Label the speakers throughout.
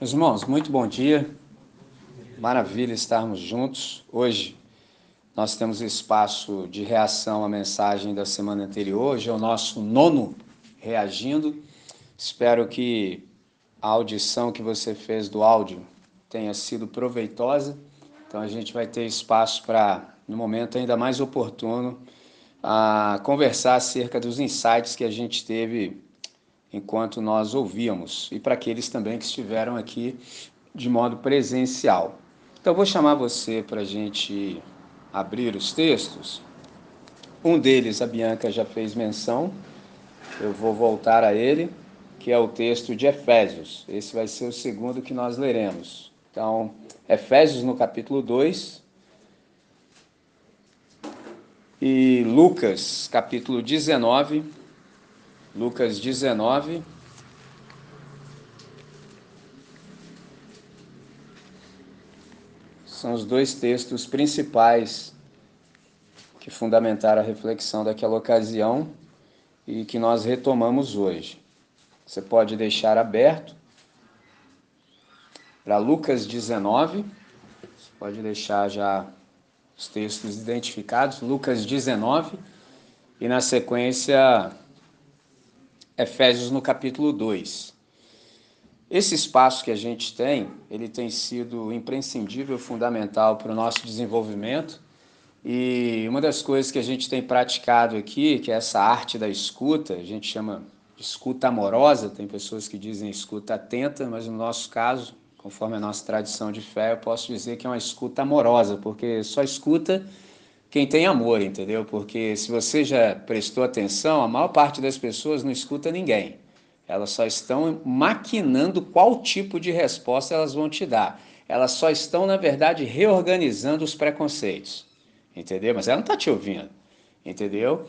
Speaker 1: Meus irmãos, muito bom dia. Maravilha estarmos juntos. Hoje nós temos espaço de reação à mensagem da semana anterior. Hoje é o nosso nono reagindo. Espero que a audição que você fez do áudio tenha sido proveitosa. Então a gente vai ter espaço para, no momento ainda mais oportuno, a conversar acerca dos insights que a gente teve enquanto nós ouvíamos e para aqueles também que estiveram aqui de modo presencial. Então, vou chamar você para a gente abrir os textos. Um deles, a Bianca já fez menção, eu vou voltar a ele, que é o texto de Efésios. Esse vai ser o segundo que nós leremos. Então, Efésios no capítulo 2 e Lucas, capítulo 19, Lucas 19. São os dois textos principais que fundamentaram a reflexão daquela ocasião e que nós retomamos hoje. Você pode deixar aberto para Lucas 19, você pode deixar já os textos identificados, Lucas 19, e na sequência Efésios no capítulo 2. Esse espaço que a gente tem, ele tem sido imprescindível, fundamental para o nosso desenvolvimento. E uma das coisas que a gente tem praticado aqui, que é essa arte da escuta, a gente chama de escuta amorosa, tem pessoas que dizem escuta atenta, mas no nosso caso, conforme a nossa tradição de fé, eu posso dizer que é uma escuta amorosa, porque só escuta quem tem amor, entendeu? Porque se você já prestou atenção, a maior parte das pessoas não escuta ninguém. Elas só estão maquinando qual tipo de resposta elas vão te dar. Elas só estão, na verdade, reorganizando os preconceitos. Entendeu? Mas ela não está te ouvindo. Entendeu?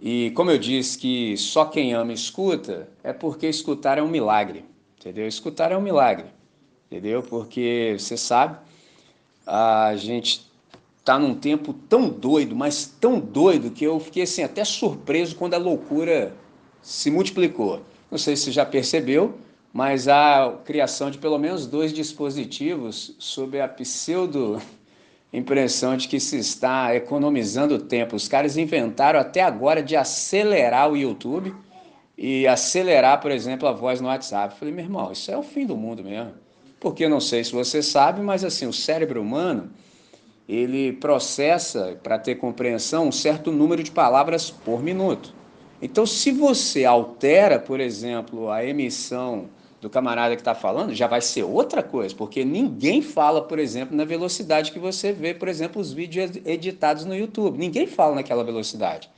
Speaker 1: E como eu disse que só quem ama escuta, é porque escutar é um milagre. Entendeu? Escutar é um milagre. Entendeu? Porque você sabe, a gente está num tempo tão doido, mas tão doido, que eu fiquei assim, até surpreso quando a loucura se multiplicou. Não sei se já percebeu, mas a criação de pelo menos dois dispositivos sob a pseudo impressão de que se está economizando tempo. Os caras inventaram até agora de acelerar o YouTube e acelerar, por exemplo, a voz no WhatsApp. Eu falei, meu irmão, isso é o fim do mundo mesmo. Porque não sei se você sabe, mas assim, o cérebro humano ele processa, para ter compreensão, um certo número de palavras por minuto. Então, se você altera, por exemplo, a emissão do camarada que está falando, já vai ser outra coisa, porque ninguém fala, por exemplo, na velocidade que você vê, por exemplo, os vídeos editados no YouTube. Ninguém fala naquela velocidade.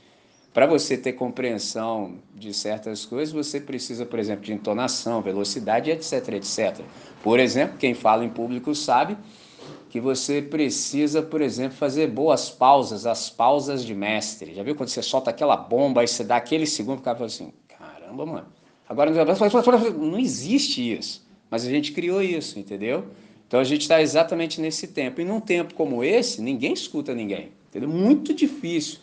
Speaker 1: Para você ter compreensão de certas coisas, você precisa, por exemplo, de entonação, velocidade, etc, etc. Por exemplo, quem fala em público sabe que você precisa, por exemplo, fazer boas pausas, as pausas de mestre. Já viu quando você solta aquela bomba e você dá aquele segundo, o cara fala assim, caramba, mano. Agora não existe isso, mas a gente criou isso, entendeu? Então a gente está exatamente nesse tempo. E num tempo como esse, ninguém escuta ninguém, entendeu? Muito difícil.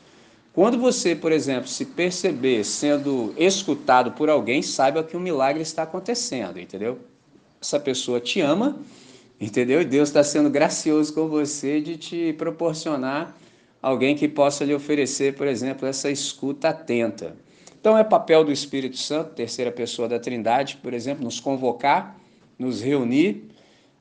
Speaker 1: Quando você, por exemplo, se perceber sendo escutado por alguém, saiba que um milagre está acontecendo, entendeu? Essa pessoa te ama Entendeu? E Deus está sendo gracioso com você de te proporcionar alguém que possa lhe oferecer, por exemplo, essa escuta atenta. Então é papel do Espírito Santo, terceira pessoa da Trindade, por exemplo, nos convocar, nos reunir,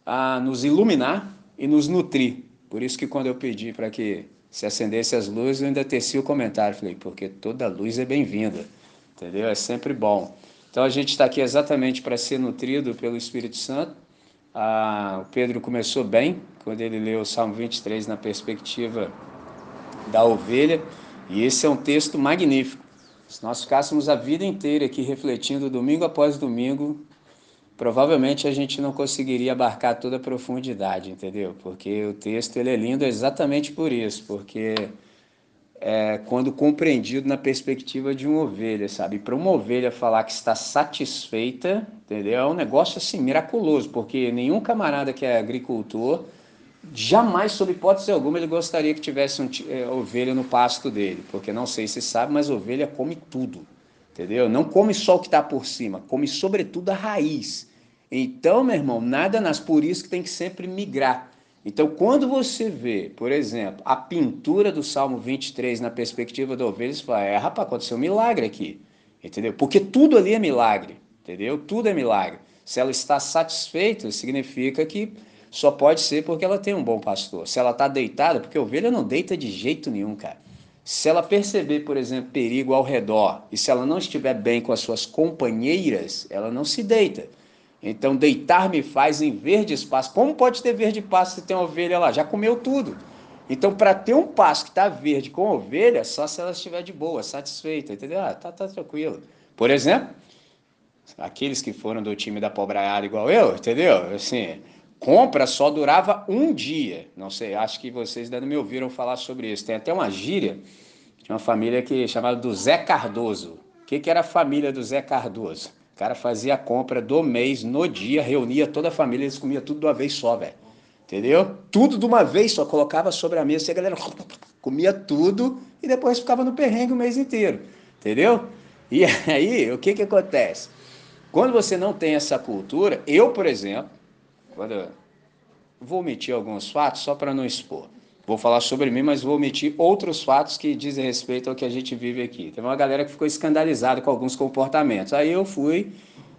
Speaker 1: a nos iluminar e nos nutrir. Por isso que quando eu pedi para que se acendesse as luzes, eu ainda teci o comentário, falei, porque toda luz é bem-vinda, entendeu? É sempre bom. Então a gente está aqui exatamente para ser nutrido pelo Espírito Santo ah, o Pedro começou bem, quando ele leu o Salmo 23 na perspectiva da ovelha, e esse é um texto magnífico. Se nós ficássemos a vida inteira aqui refletindo domingo após domingo, provavelmente a gente não conseguiria abarcar toda a profundidade, entendeu? Porque o texto ele é lindo exatamente por isso, porque é, quando compreendido na perspectiva de uma ovelha, sabe? Para uma ovelha falar que está satisfeita, entendeu? É um negócio assim miraculoso, porque nenhum camarada que é agricultor jamais, sob hipótese alguma, ele gostaria que tivesse um, é, ovelha no pasto dele, porque não sei se sabe, mas ovelha come tudo, entendeu? Não come só o que está por cima, come sobretudo a raiz. Então, meu irmão, nada nas por isso que tem que sempre migrar. Então, quando você vê, por exemplo, a pintura do Salmo 23 na perspectiva da ovelha, você fala, é, rapaz, aconteceu um milagre aqui. Entendeu? Porque tudo ali é milagre. Entendeu? Tudo é milagre. Se ela está satisfeita, significa que só pode ser porque ela tem um bom pastor. Se ela está deitada, porque a ovelha não deita de jeito nenhum, cara. Se ela perceber, por exemplo, perigo ao redor e se ela não estiver bem com as suas companheiras, ela não se deita. Então, deitar me faz em verde espaço. Como pode ter verde pasto se tem ovelha lá? Já comeu tudo. Então, para ter um pasto que está verde com ovelha, só se ela estiver de boa, satisfeita, entendeu? Ah, tá, tá tranquilo. Por exemplo, aqueles que foram do time da pobraiada igual eu, entendeu? Assim, compra só durava um dia. Não sei, acho que vocês ainda não me ouviram falar sobre isso. Tem até uma gíria de uma família que chamada do Zé Cardoso. O que, que era a família do Zé Cardoso? O cara fazia a compra do mês, no dia, reunia toda a família, eles comiam tudo de uma vez só, velho. Entendeu? Tudo de uma vez só, colocava sobre a mesa e a galera comia tudo e depois ficava no perrengue o mês inteiro. Entendeu? E aí, o que que acontece? Quando você não tem essa cultura, eu, por exemplo, quando vou omitir alguns fatos só para não expor. Vou falar sobre mim, mas vou omitir outros fatos que dizem respeito ao que a gente vive aqui. Tem uma galera que ficou escandalizada com alguns comportamentos. Aí eu fui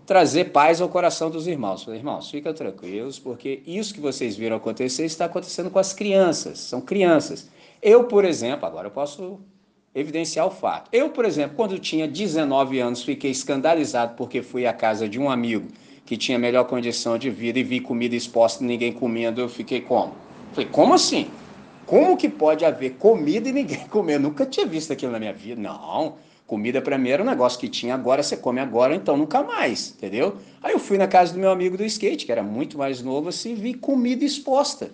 Speaker 1: trazer paz ao coração dos irmãos. Falei, irmãos, fica tranquilos, porque isso que vocês viram acontecer está acontecendo com as crianças. São crianças. Eu, por exemplo, agora eu posso evidenciar o fato. Eu, por exemplo, quando tinha 19 anos, fiquei escandalizado porque fui à casa de um amigo que tinha melhor condição de vida e vi comida exposta e ninguém comendo. Eu fiquei como? Falei, como assim? Como que pode haver comida e ninguém comer? Eu nunca tinha visto aquilo na minha vida. Não. Comida para mim era um negócio que tinha agora, você come agora, então nunca mais, entendeu? Aí eu fui na casa do meu amigo do skate, que era muito mais novo, assim, vi comida exposta.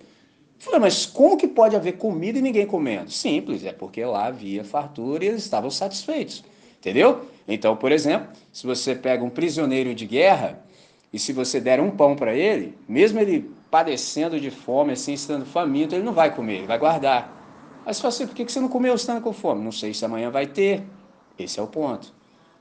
Speaker 1: Falei, mas como que pode haver comida e ninguém comendo? Simples, é porque lá havia fartura e eles estavam satisfeitos, entendeu? Então, por exemplo, se você pega um prisioneiro de guerra e se você der um pão para ele, mesmo ele padecendo de fome, assim, estando faminto, ele não vai comer, ele vai guardar. Mas você fala assim, por que você não comeu estando com fome? Não sei se amanhã vai ter. Esse é o ponto.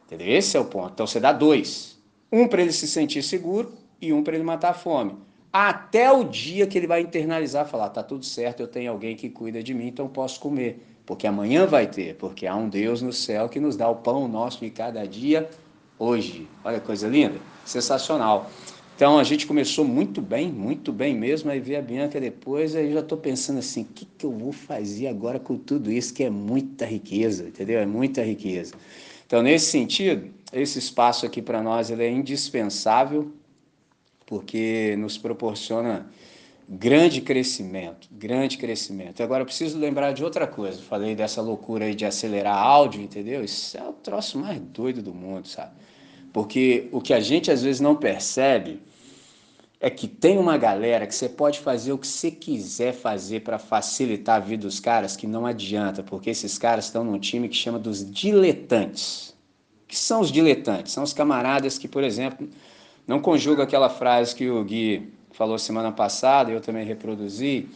Speaker 1: Entendeu? Esse é o ponto. Então você dá dois. Um para ele se sentir seguro e um para ele matar a fome. Até o dia que ele vai internalizar, falar, tá tudo certo, eu tenho alguém que cuida de mim, então posso comer. Porque amanhã vai ter, porque há um Deus no céu que nos dá o pão nosso de cada dia hoje. Olha que coisa linda, sensacional. Então a gente começou muito bem, muito bem mesmo. Aí veio a Bianca depois, aí já estou pensando assim: o que, que eu vou fazer agora com tudo isso, que é muita riqueza, entendeu? É muita riqueza. Então, nesse sentido, esse espaço aqui para nós ele é indispensável, porque nos proporciona grande crescimento, grande crescimento. Agora, preciso lembrar de outra coisa. Falei dessa loucura aí de acelerar áudio, entendeu? Isso é o troço mais doido do mundo, sabe? Porque o que a gente às vezes não percebe é que tem uma galera que você pode fazer o que você quiser fazer para facilitar a vida dos caras, que não adianta, porque esses caras estão num time que chama dos diletantes. que são os diletantes? São os camaradas que, por exemplo, não conjugam aquela frase que o Gui falou semana passada, eu também reproduzi,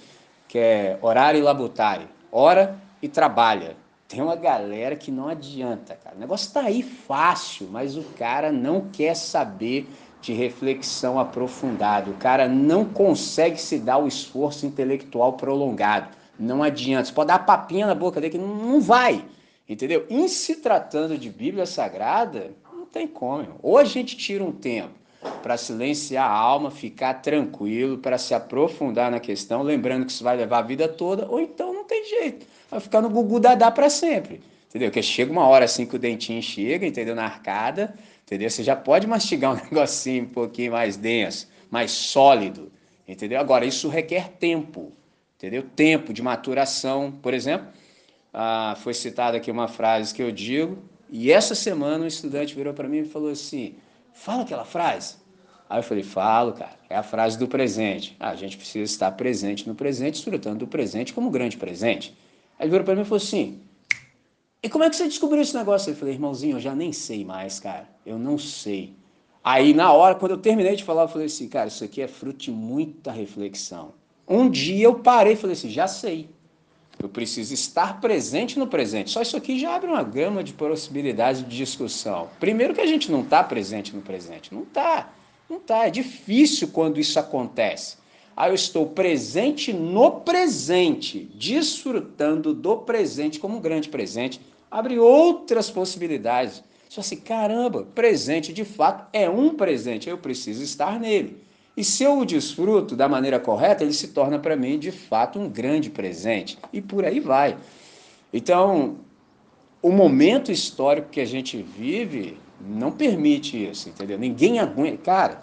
Speaker 1: que é orar e labutare. Ora e trabalha. Tem uma galera que não adianta, cara. O negócio tá aí fácil, mas o cara não quer saber de reflexão aprofundada. O cara não consegue se dar o esforço intelectual prolongado. Não adianta. Você pode dar papinha na boca dele que não, vai. Entendeu? Em se tratando de Bíblia Sagrada, não tem como. Ou a gente tira um tempo para silenciar a alma, ficar tranquilo, para se aprofundar na questão, lembrando que isso vai levar a vida toda, ou então não tem jeito vai ficar no gugu dadá para sempre. Entendeu? Que chega uma hora assim que o dentinho chega, entendeu? Na arcada, entendeu? Você já pode mastigar um negocinho um pouquinho mais denso, mais sólido, entendeu? Agora, isso requer tempo, entendeu? Tempo de maturação. Por exemplo, ah, foi citada aqui uma frase que eu digo, e essa semana um estudante virou para mim e falou assim: fala aquela frase. Aí eu falei, falo, cara, é a frase do presente. Ah, a gente precisa estar presente no presente, desfrutando do presente como grande presente. Aí ele virou para mim e falou assim: E como é que você descobriu esse negócio? Eu falei, irmãozinho, eu já nem sei mais, cara. Eu não sei. Aí, na hora, quando eu terminei de falar, eu falei assim, cara, isso aqui é fruto de muita reflexão. Um dia eu parei e falei assim, já sei. Eu preciso estar presente no presente. Só isso aqui já abre uma gama de possibilidades de discussão. Primeiro que a gente não está presente no presente. Não está. Não tá, é difícil quando isso acontece. Aí eu estou presente no presente, desfrutando do presente como um grande presente. Abre outras possibilidades. Só assim, caramba, presente de fato é um presente, eu preciso estar nele. E se eu o desfruto da maneira correta, ele se torna para mim de fato um grande presente. E por aí vai. Então, o momento histórico que a gente vive não permite isso, entendeu? Ninguém aguenta. Cara,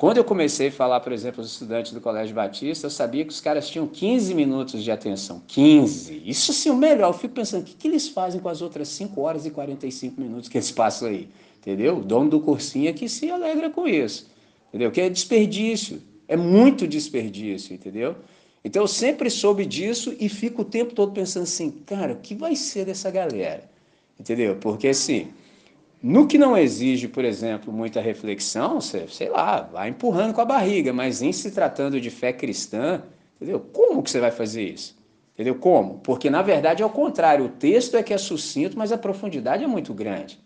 Speaker 1: quando eu comecei a falar, por exemplo, aos estudantes do Colégio Batista, eu sabia que os caras tinham 15 minutos de atenção. 15. Isso sim, o melhor. Eu fico pensando, o que, que eles fazem com as outras 5 horas e 45 minutos que eles passam aí? Entendeu? O dono do cursinho é que se alegra com isso. Entendeu? Que é desperdício. É muito desperdício, entendeu? Então eu sempre soube disso e fico o tempo todo pensando assim, cara, o que vai ser dessa galera? Entendeu? Porque assim, no que não exige, por exemplo, muita reflexão, você, sei lá, vai empurrando com a barriga, mas em se tratando de fé cristã, entendeu? Como que você vai fazer isso? Entendeu? Como? Porque na verdade é o contrário, o texto é que é sucinto, mas a profundidade é muito grande.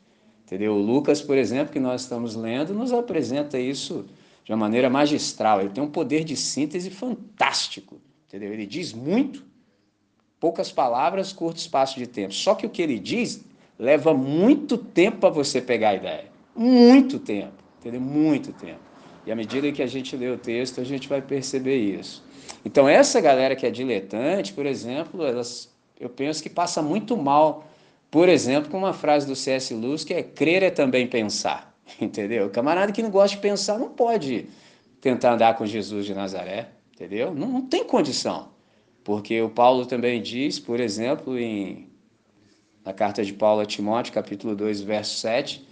Speaker 1: Entendeu? O Lucas, por exemplo, que nós estamos lendo, nos apresenta isso de uma maneira magistral. Ele tem um poder de síntese fantástico, entendeu? Ele diz muito, poucas palavras, curto espaço de tempo. Só que o que ele diz leva muito tempo para você pegar a ideia. Muito tempo, entendeu? Muito tempo. E à medida que a gente lê o texto, a gente vai perceber isso. Então, essa galera que é diletante, por exemplo, elas, eu penso que passa muito mal, por exemplo, com uma frase do C.S. Lewis que é crer é também pensar, entendeu? O camarada que não gosta de pensar não pode tentar andar com Jesus de Nazaré, entendeu? Não, não tem condição. Porque o Paulo também diz, por exemplo, em na carta de Paulo a Timóteo, capítulo 2, verso 7.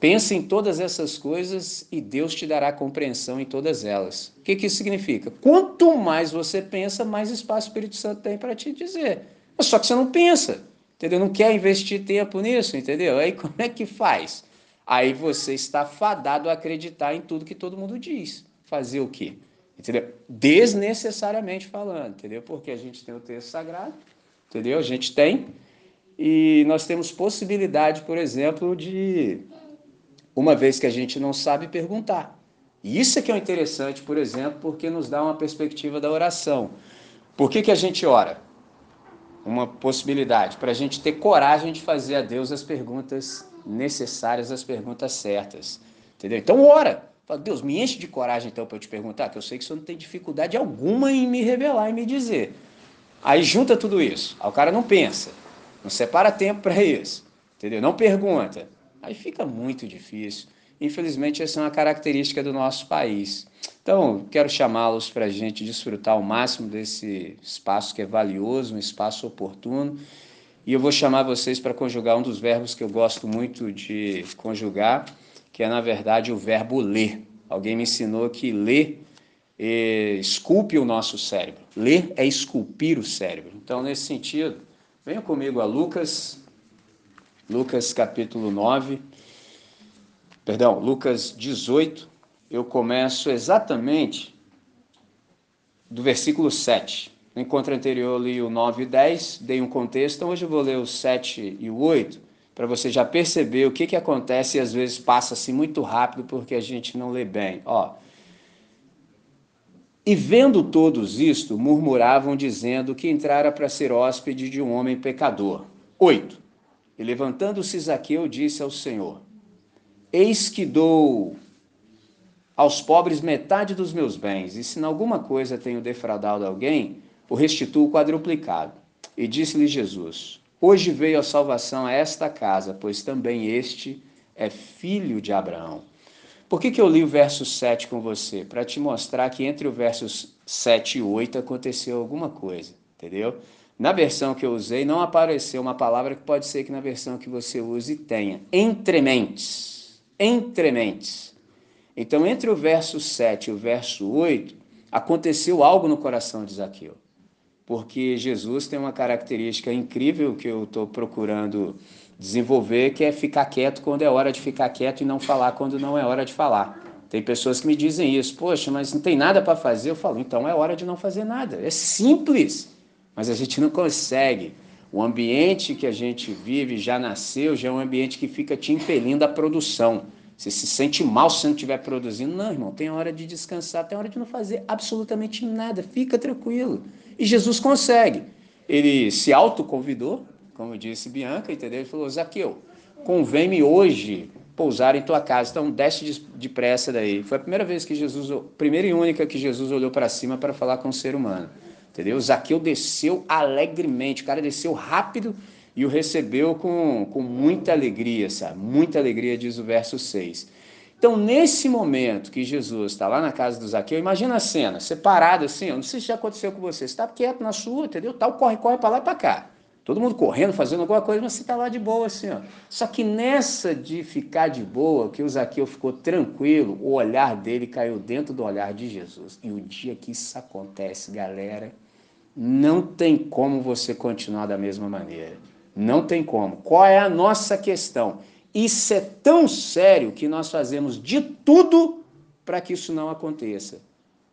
Speaker 1: Pensa em todas essas coisas e Deus te dará compreensão em todas elas. O que, que isso significa? Quanto mais você pensa, mais espaço o Espírito Santo tem para te dizer. Só que você não pensa, entendeu? Não quer investir tempo nisso, entendeu? Aí como é que faz? Aí você está fadado a acreditar em tudo que todo mundo diz. Fazer o quê? Entendeu? Desnecessariamente falando, entendeu? Porque a gente tem o texto sagrado, entendeu? A gente tem e nós temos possibilidade, por exemplo, de, uma vez que a gente não sabe, perguntar. E isso é que é interessante, por exemplo, porque nos dá uma perspectiva da oração. Por que, que a gente ora? Uma possibilidade, para a gente ter coragem de fazer a Deus as perguntas necessárias, as perguntas certas. Entendeu? Então ora. Fala, Deus, me enche de coragem então para eu te perguntar, que eu sei que você não tem dificuldade alguma em me revelar e me dizer. Aí junta tudo isso. Aí o cara não pensa. Não separa tempo para isso, entendeu? Não pergunta. Aí fica muito difícil. Infelizmente, essa é uma característica do nosso país. Então, quero chamá-los para a gente desfrutar ao máximo desse espaço que é valioso, um espaço oportuno. E eu vou chamar vocês para conjugar um dos verbos que eu gosto muito de conjugar, que é, na verdade, o verbo ler. Alguém me ensinou que ler eh, esculpe o nosso cérebro. Ler é esculpir o cérebro. Então, nesse sentido, Venha comigo a Lucas, Lucas capítulo 9, perdão, Lucas 18. Eu começo exatamente do versículo 7. No encontro anterior eu li o 9 e 10, dei um contexto, então hoje eu vou ler o 7 e o 8, para você já perceber o que, que acontece e às vezes passa assim muito rápido porque a gente não lê bem. Ó, e vendo todos isto, murmuravam, dizendo que entrara para ser hóspede de um homem pecador. 8. E levantando-se Zaqueu, disse ao Senhor: Eis que dou aos pobres metade dos meus bens, e se em alguma coisa tenho defraudado alguém, o restituo quadruplicado. E disse-lhe Jesus: Hoje veio a salvação a esta casa, pois também este é filho de Abraão. Por que, que eu li o verso 7 com você? Para te mostrar que entre o versos 7 e 8 aconteceu alguma coisa, entendeu? Na versão que eu usei, não apareceu uma palavra que pode ser que na versão que você use tenha. Entrementes. Entrementes. Então, entre o verso 7 e o verso 8, aconteceu algo no coração de Zaqueu. Porque Jesus tem uma característica incrível que eu estou procurando desenvolver, que é ficar quieto quando é hora de ficar quieto e não falar quando não é hora de falar. Tem pessoas que me dizem isso, poxa, mas não tem nada para fazer. Eu falo, então é hora de não fazer nada. É simples, mas a gente não consegue. O ambiente que a gente vive já nasceu, já é um ambiente que fica te impelindo à produção. Você se sente mal se não estiver produzindo. Não, irmão, tem hora de descansar, tem hora de não fazer absolutamente nada. Fica tranquilo. E Jesus consegue. Ele se autoconvidou, como disse Bianca, entendeu? Ele falou: Zaqueu, convém-me hoje pousar em tua casa. Então, desce depressa daí. Foi a primeira vez que Jesus, primeira e única que Jesus olhou para cima para falar com o ser humano. Entendeu? Zaqueu desceu alegremente, o cara desceu rápido e o recebeu com, com muita alegria, sabe? Muita alegria, diz o verso 6. Então, nesse momento que Jesus está lá na casa do Zaqueu, imagina a cena, separado assim, eu não sei se já aconteceu com você, você está quieto na sua, entendeu? Tal, corre, corre para lá e para cá. Todo mundo correndo, fazendo alguma coisa, mas você está lá de boa assim, ó. Só que nessa de ficar de boa, que o Zaqueu ficou tranquilo, o olhar dele caiu dentro do olhar de Jesus. E o dia que isso acontece, galera, não tem como você continuar da mesma maneira. Não tem como. Qual é a nossa questão? Isso é tão sério que nós fazemos de tudo para que isso não aconteça.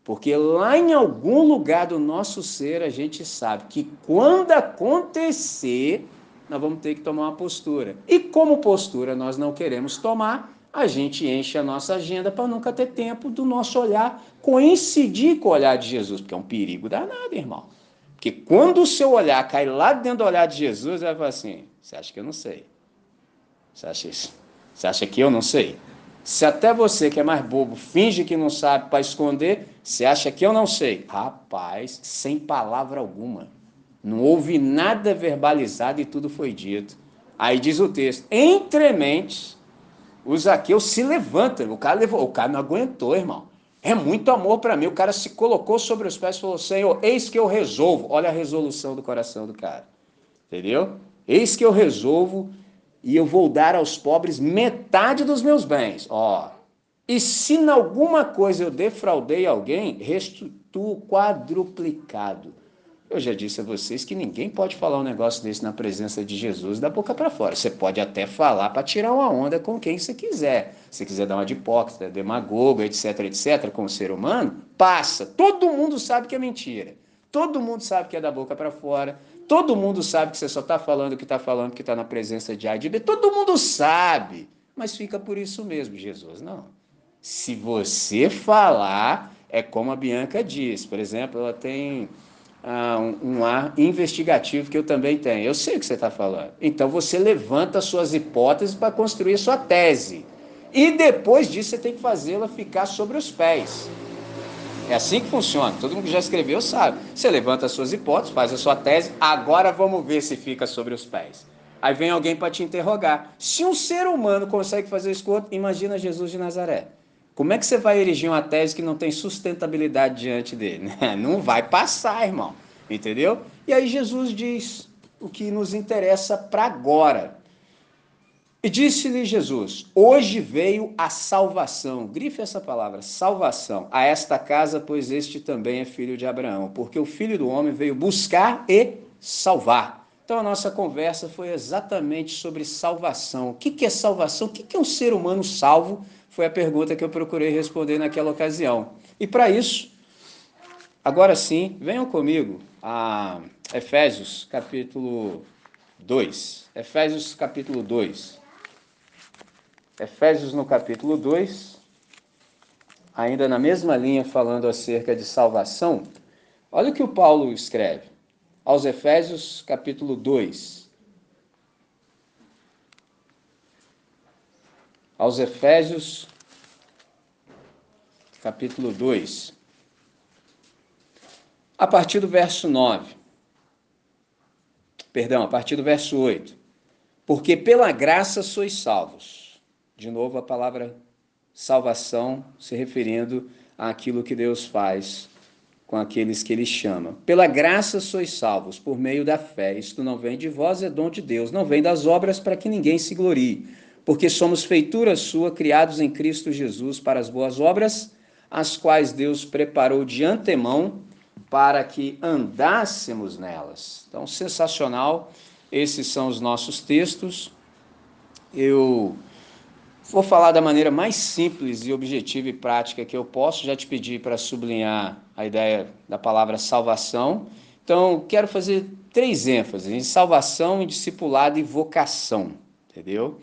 Speaker 1: Porque lá em algum lugar do nosso ser a gente sabe que quando acontecer, nós vamos ter que tomar uma postura. E como postura nós não queremos tomar, a gente enche a nossa agenda para nunca ter tempo do nosso olhar coincidir com o olhar de Jesus, porque é um perigo danado, irmão. Porque quando o seu olhar cai lá dentro do olhar de Jesus, vai falar assim: você acha que eu não sei? Você acha isso? Você acha que eu não sei? Se até você que é mais bobo finge que não sabe para esconder, você acha que eu não sei? Rapaz, sem palavra alguma. Não houve nada verbalizado e tudo foi dito. Aí diz o texto: entre mentes, o Zaqueu se levanta. O cara, levou, o cara não aguentou, irmão. É muito amor para mim. O cara se colocou sobre os pés e falou: Senhor, eis que eu resolvo. Olha a resolução do coração do cara. Entendeu? Eis que eu resolvo e eu vou dar aos pobres metade dos meus bens. Ó. E se em alguma coisa eu defraudei alguém, restituo quadruplicado. Eu já disse a vocês que ninguém pode falar um negócio desse na presença de Jesus da boca para fora. Você pode até falar para tirar uma onda com quem você quiser. Se quiser dar uma de hipócrita, demagogo, etc, etc, com o ser humano, passa. Todo mundo sabe que é mentira. Todo mundo sabe que é da boca para fora. Todo mundo sabe que você só está falando o que está falando, que está na presença de A e de B. Todo mundo sabe. Mas fica por isso mesmo, Jesus. Não. Se você falar, é como a Bianca diz. Por exemplo, ela tem ah, um, um ar investigativo que eu também tenho. Eu sei o que você está falando. Então você levanta suas hipóteses para construir sua tese. E depois disso você tem que fazê-la ficar sobre os pés. É assim que funciona. Todo mundo que já escreveu sabe. Você levanta as suas hipóteses, faz a sua tese, agora vamos ver se fica sobre os pés. Aí vem alguém para te interrogar. Se um ser humano consegue fazer isso, imagina Jesus de Nazaré. Como é que você vai erigir uma tese que não tem sustentabilidade diante dele? Não vai passar, irmão. Entendeu? E aí Jesus diz o que nos interessa para agora. E disse-lhe Jesus: Hoje veio a salvação. Grife essa palavra, salvação, a esta casa, pois este também é filho de Abraão, porque o filho do homem veio buscar e salvar. Então a nossa conversa foi exatamente sobre salvação. O que é salvação? O que é um ser humano salvo? Foi a pergunta que eu procurei responder naquela ocasião. E para isso, agora sim, venham comigo a Efésios capítulo 2. Efésios capítulo 2. Efésios no capítulo 2, ainda na mesma linha falando acerca de salvação, olha o que o Paulo escreve aos Efésios capítulo 2. Aos Efésios capítulo 2. A partir do verso 9. Perdão, a partir do verso 8. Porque pela graça sois salvos de novo, a palavra salvação se referindo àquilo que Deus faz com aqueles que Ele chama. Pela graça sois salvos, por meio da fé. Isto não vem de vós, é dom de Deus. Não vem das obras para que ninguém se glorie. Porque somos feitura sua, criados em Cristo Jesus para as boas obras, as quais Deus preparou de antemão para que andássemos nelas. Então, sensacional. Esses são os nossos textos. Eu Vou falar da maneira mais simples e objetiva e prática que eu posso. Já te pedi para sublinhar a ideia da palavra salvação. Então, quero fazer três ênfases: em salvação, em discipulado e vocação. Entendeu?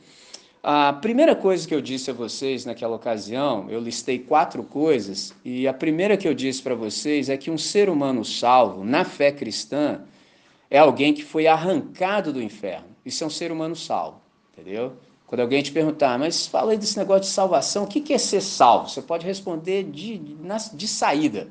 Speaker 1: A primeira coisa que eu disse a vocês naquela ocasião, eu listei quatro coisas, e a primeira que eu disse para vocês é que um ser humano salvo, na fé cristã, é alguém que foi arrancado do inferno. Isso é um ser humano salvo, entendeu? Quando alguém te perguntar, mas fala aí desse negócio de salvação, o que é ser salvo? Você pode responder de, de, saída.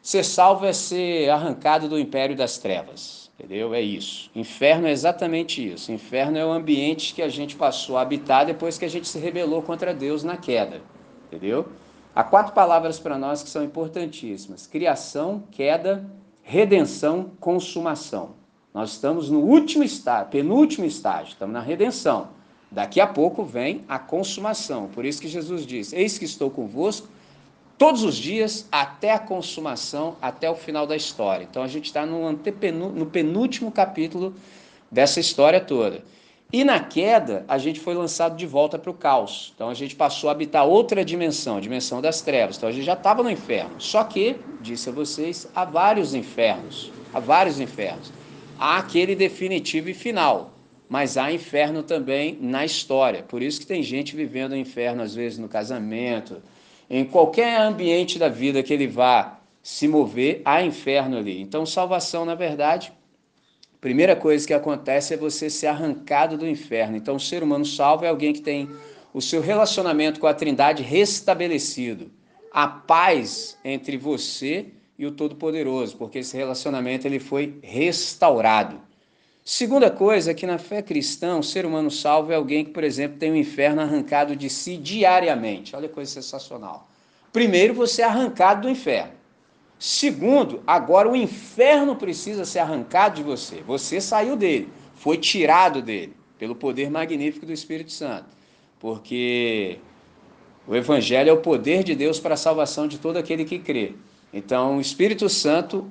Speaker 1: Ser salvo é ser arrancado do império das trevas. Entendeu? É isso. Inferno é exatamente isso. Inferno é o ambiente que a gente passou a habitar depois que a gente se rebelou contra Deus na queda. Entendeu? Há quatro palavras para nós que são importantíssimas: criação, queda, redenção, consumação. Nós estamos no último estágio, penúltimo estágio, estamos na redenção. Daqui a pouco vem a consumação. Por isso que Jesus diz: Eis que estou convosco todos os dias até a consumação, até o final da história. Então a gente está no, no penúltimo capítulo dessa história toda. E na queda, a gente foi lançado de volta para o caos. Então a gente passou a habitar outra dimensão, a dimensão das trevas. Então a gente já estava no inferno. Só que, disse a vocês, há vários infernos. Há vários infernos. Há aquele definitivo e final. Mas há inferno também na história. Por isso que tem gente vivendo o inferno, às vezes, no casamento, em qualquer ambiente da vida que ele vá se mover, há inferno ali. Então, salvação, na verdade, primeira coisa que acontece é você ser arrancado do inferno. Então, o ser humano salvo é alguém que tem o seu relacionamento com a Trindade restabelecido. A paz entre você e o Todo-Poderoso, porque esse relacionamento ele foi restaurado. Segunda coisa é que na fé cristã, o ser humano salvo é alguém que, por exemplo, tem o inferno arrancado de si diariamente. Olha que coisa sensacional. Primeiro, você é arrancado do inferno. Segundo, agora o inferno precisa ser arrancado de você. Você saiu dele, foi tirado dele, pelo poder magnífico do Espírito Santo. Porque o Evangelho é o poder de Deus para a salvação de todo aquele que crê. Então, o Espírito Santo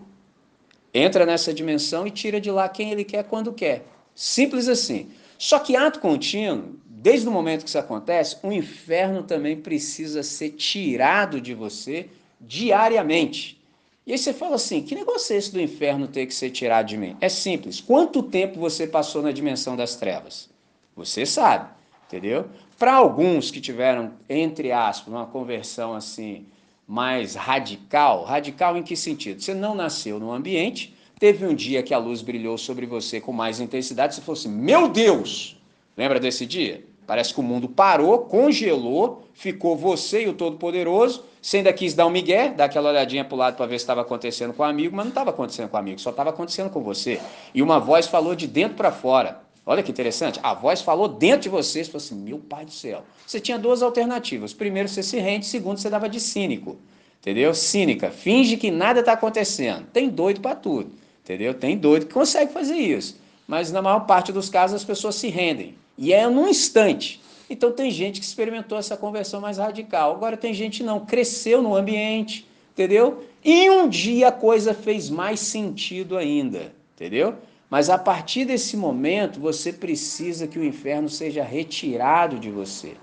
Speaker 1: entra nessa dimensão e tira de lá quem ele quer quando quer. Simples assim. Só que ato contínuo, desde o momento que isso acontece, o inferno também precisa ser tirado de você diariamente. E aí você fala assim: que negócio é esse do inferno ter que ser tirado de mim? É simples. Quanto tempo você passou na dimensão das trevas? Você sabe, entendeu? Para alguns que tiveram, entre aspas, uma conversão assim, mais radical. Radical em que sentido? Você não nasceu num ambiente, teve um dia que a luz brilhou sobre você com mais intensidade, você falou assim: Meu Deus! Lembra desse dia? Parece que o mundo parou, congelou, ficou você e o Todo-Poderoso. Você ainda quis dar um migué, dar aquela olhadinha para o lado para ver se estava acontecendo com o amigo, mas não estava acontecendo com o amigo, só estava acontecendo com você. E uma voz falou de dentro para fora: Olha que interessante, a voz falou dentro de você, você falou assim, meu pai do céu. Você tinha duas alternativas. Primeiro, você se rende, segundo, você dava de cínico. Entendeu? Cínica, finge que nada está acontecendo. Tem doido para tudo. Entendeu? Tem doido que consegue fazer isso. Mas na maior parte dos casos as pessoas se rendem. E é num instante. Então tem gente que experimentou essa conversão mais radical. Agora tem gente não, cresceu no ambiente, entendeu? E um dia a coisa fez mais sentido ainda, entendeu? Mas a partir desse momento, você precisa que o inferno seja retirado de você.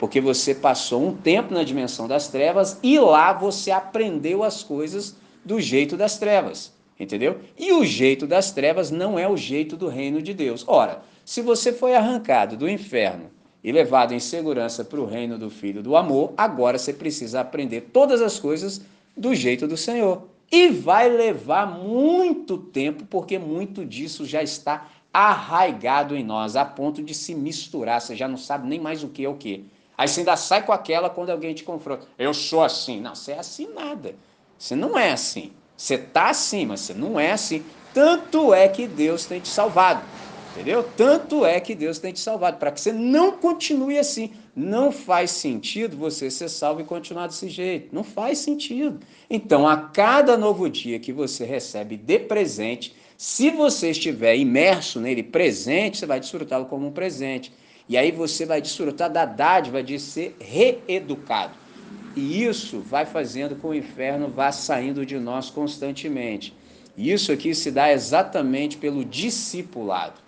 Speaker 1: Porque você passou um tempo na dimensão das trevas e lá você aprendeu as coisas do jeito das trevas. Entendeu? E o jeito das trevas não é o jeito do reino de Deus. Ora, se você foi arrancado do inferno e levado em segurança para o reino do Filho do amor, agora você precisa aprender todas as coisas do jeito do Senhor. E vai levar muito tempo, porque muito disso já está arraigado em nós, a ponto de se misturar. Você já não sabe nem mais o que é o que. Aí você ainda sai com aquela quando alguém te confronta. Eu sou assim. Não, você é assim nada. Você não é assim. Você está assim, mas você não é assim. Tanto é que Deus tem te salvado. Entendeu? Tanto é que Deus tem te salvado, para que você não continue assim. Não faz sentido você ser salvo e continuar desse jeito. Não faz sentido. Então, a cada novo dia que você recebe de presente, se você estiver imerso nele presente, você vai desfrutá-lo como um presente. E aí você vai desfrutar da dádiva de ser reeducado. E isso vai fazendo com que o inferno vá saindo de nós constantemente. Isso aqui se dá exatamente pelo discipulado.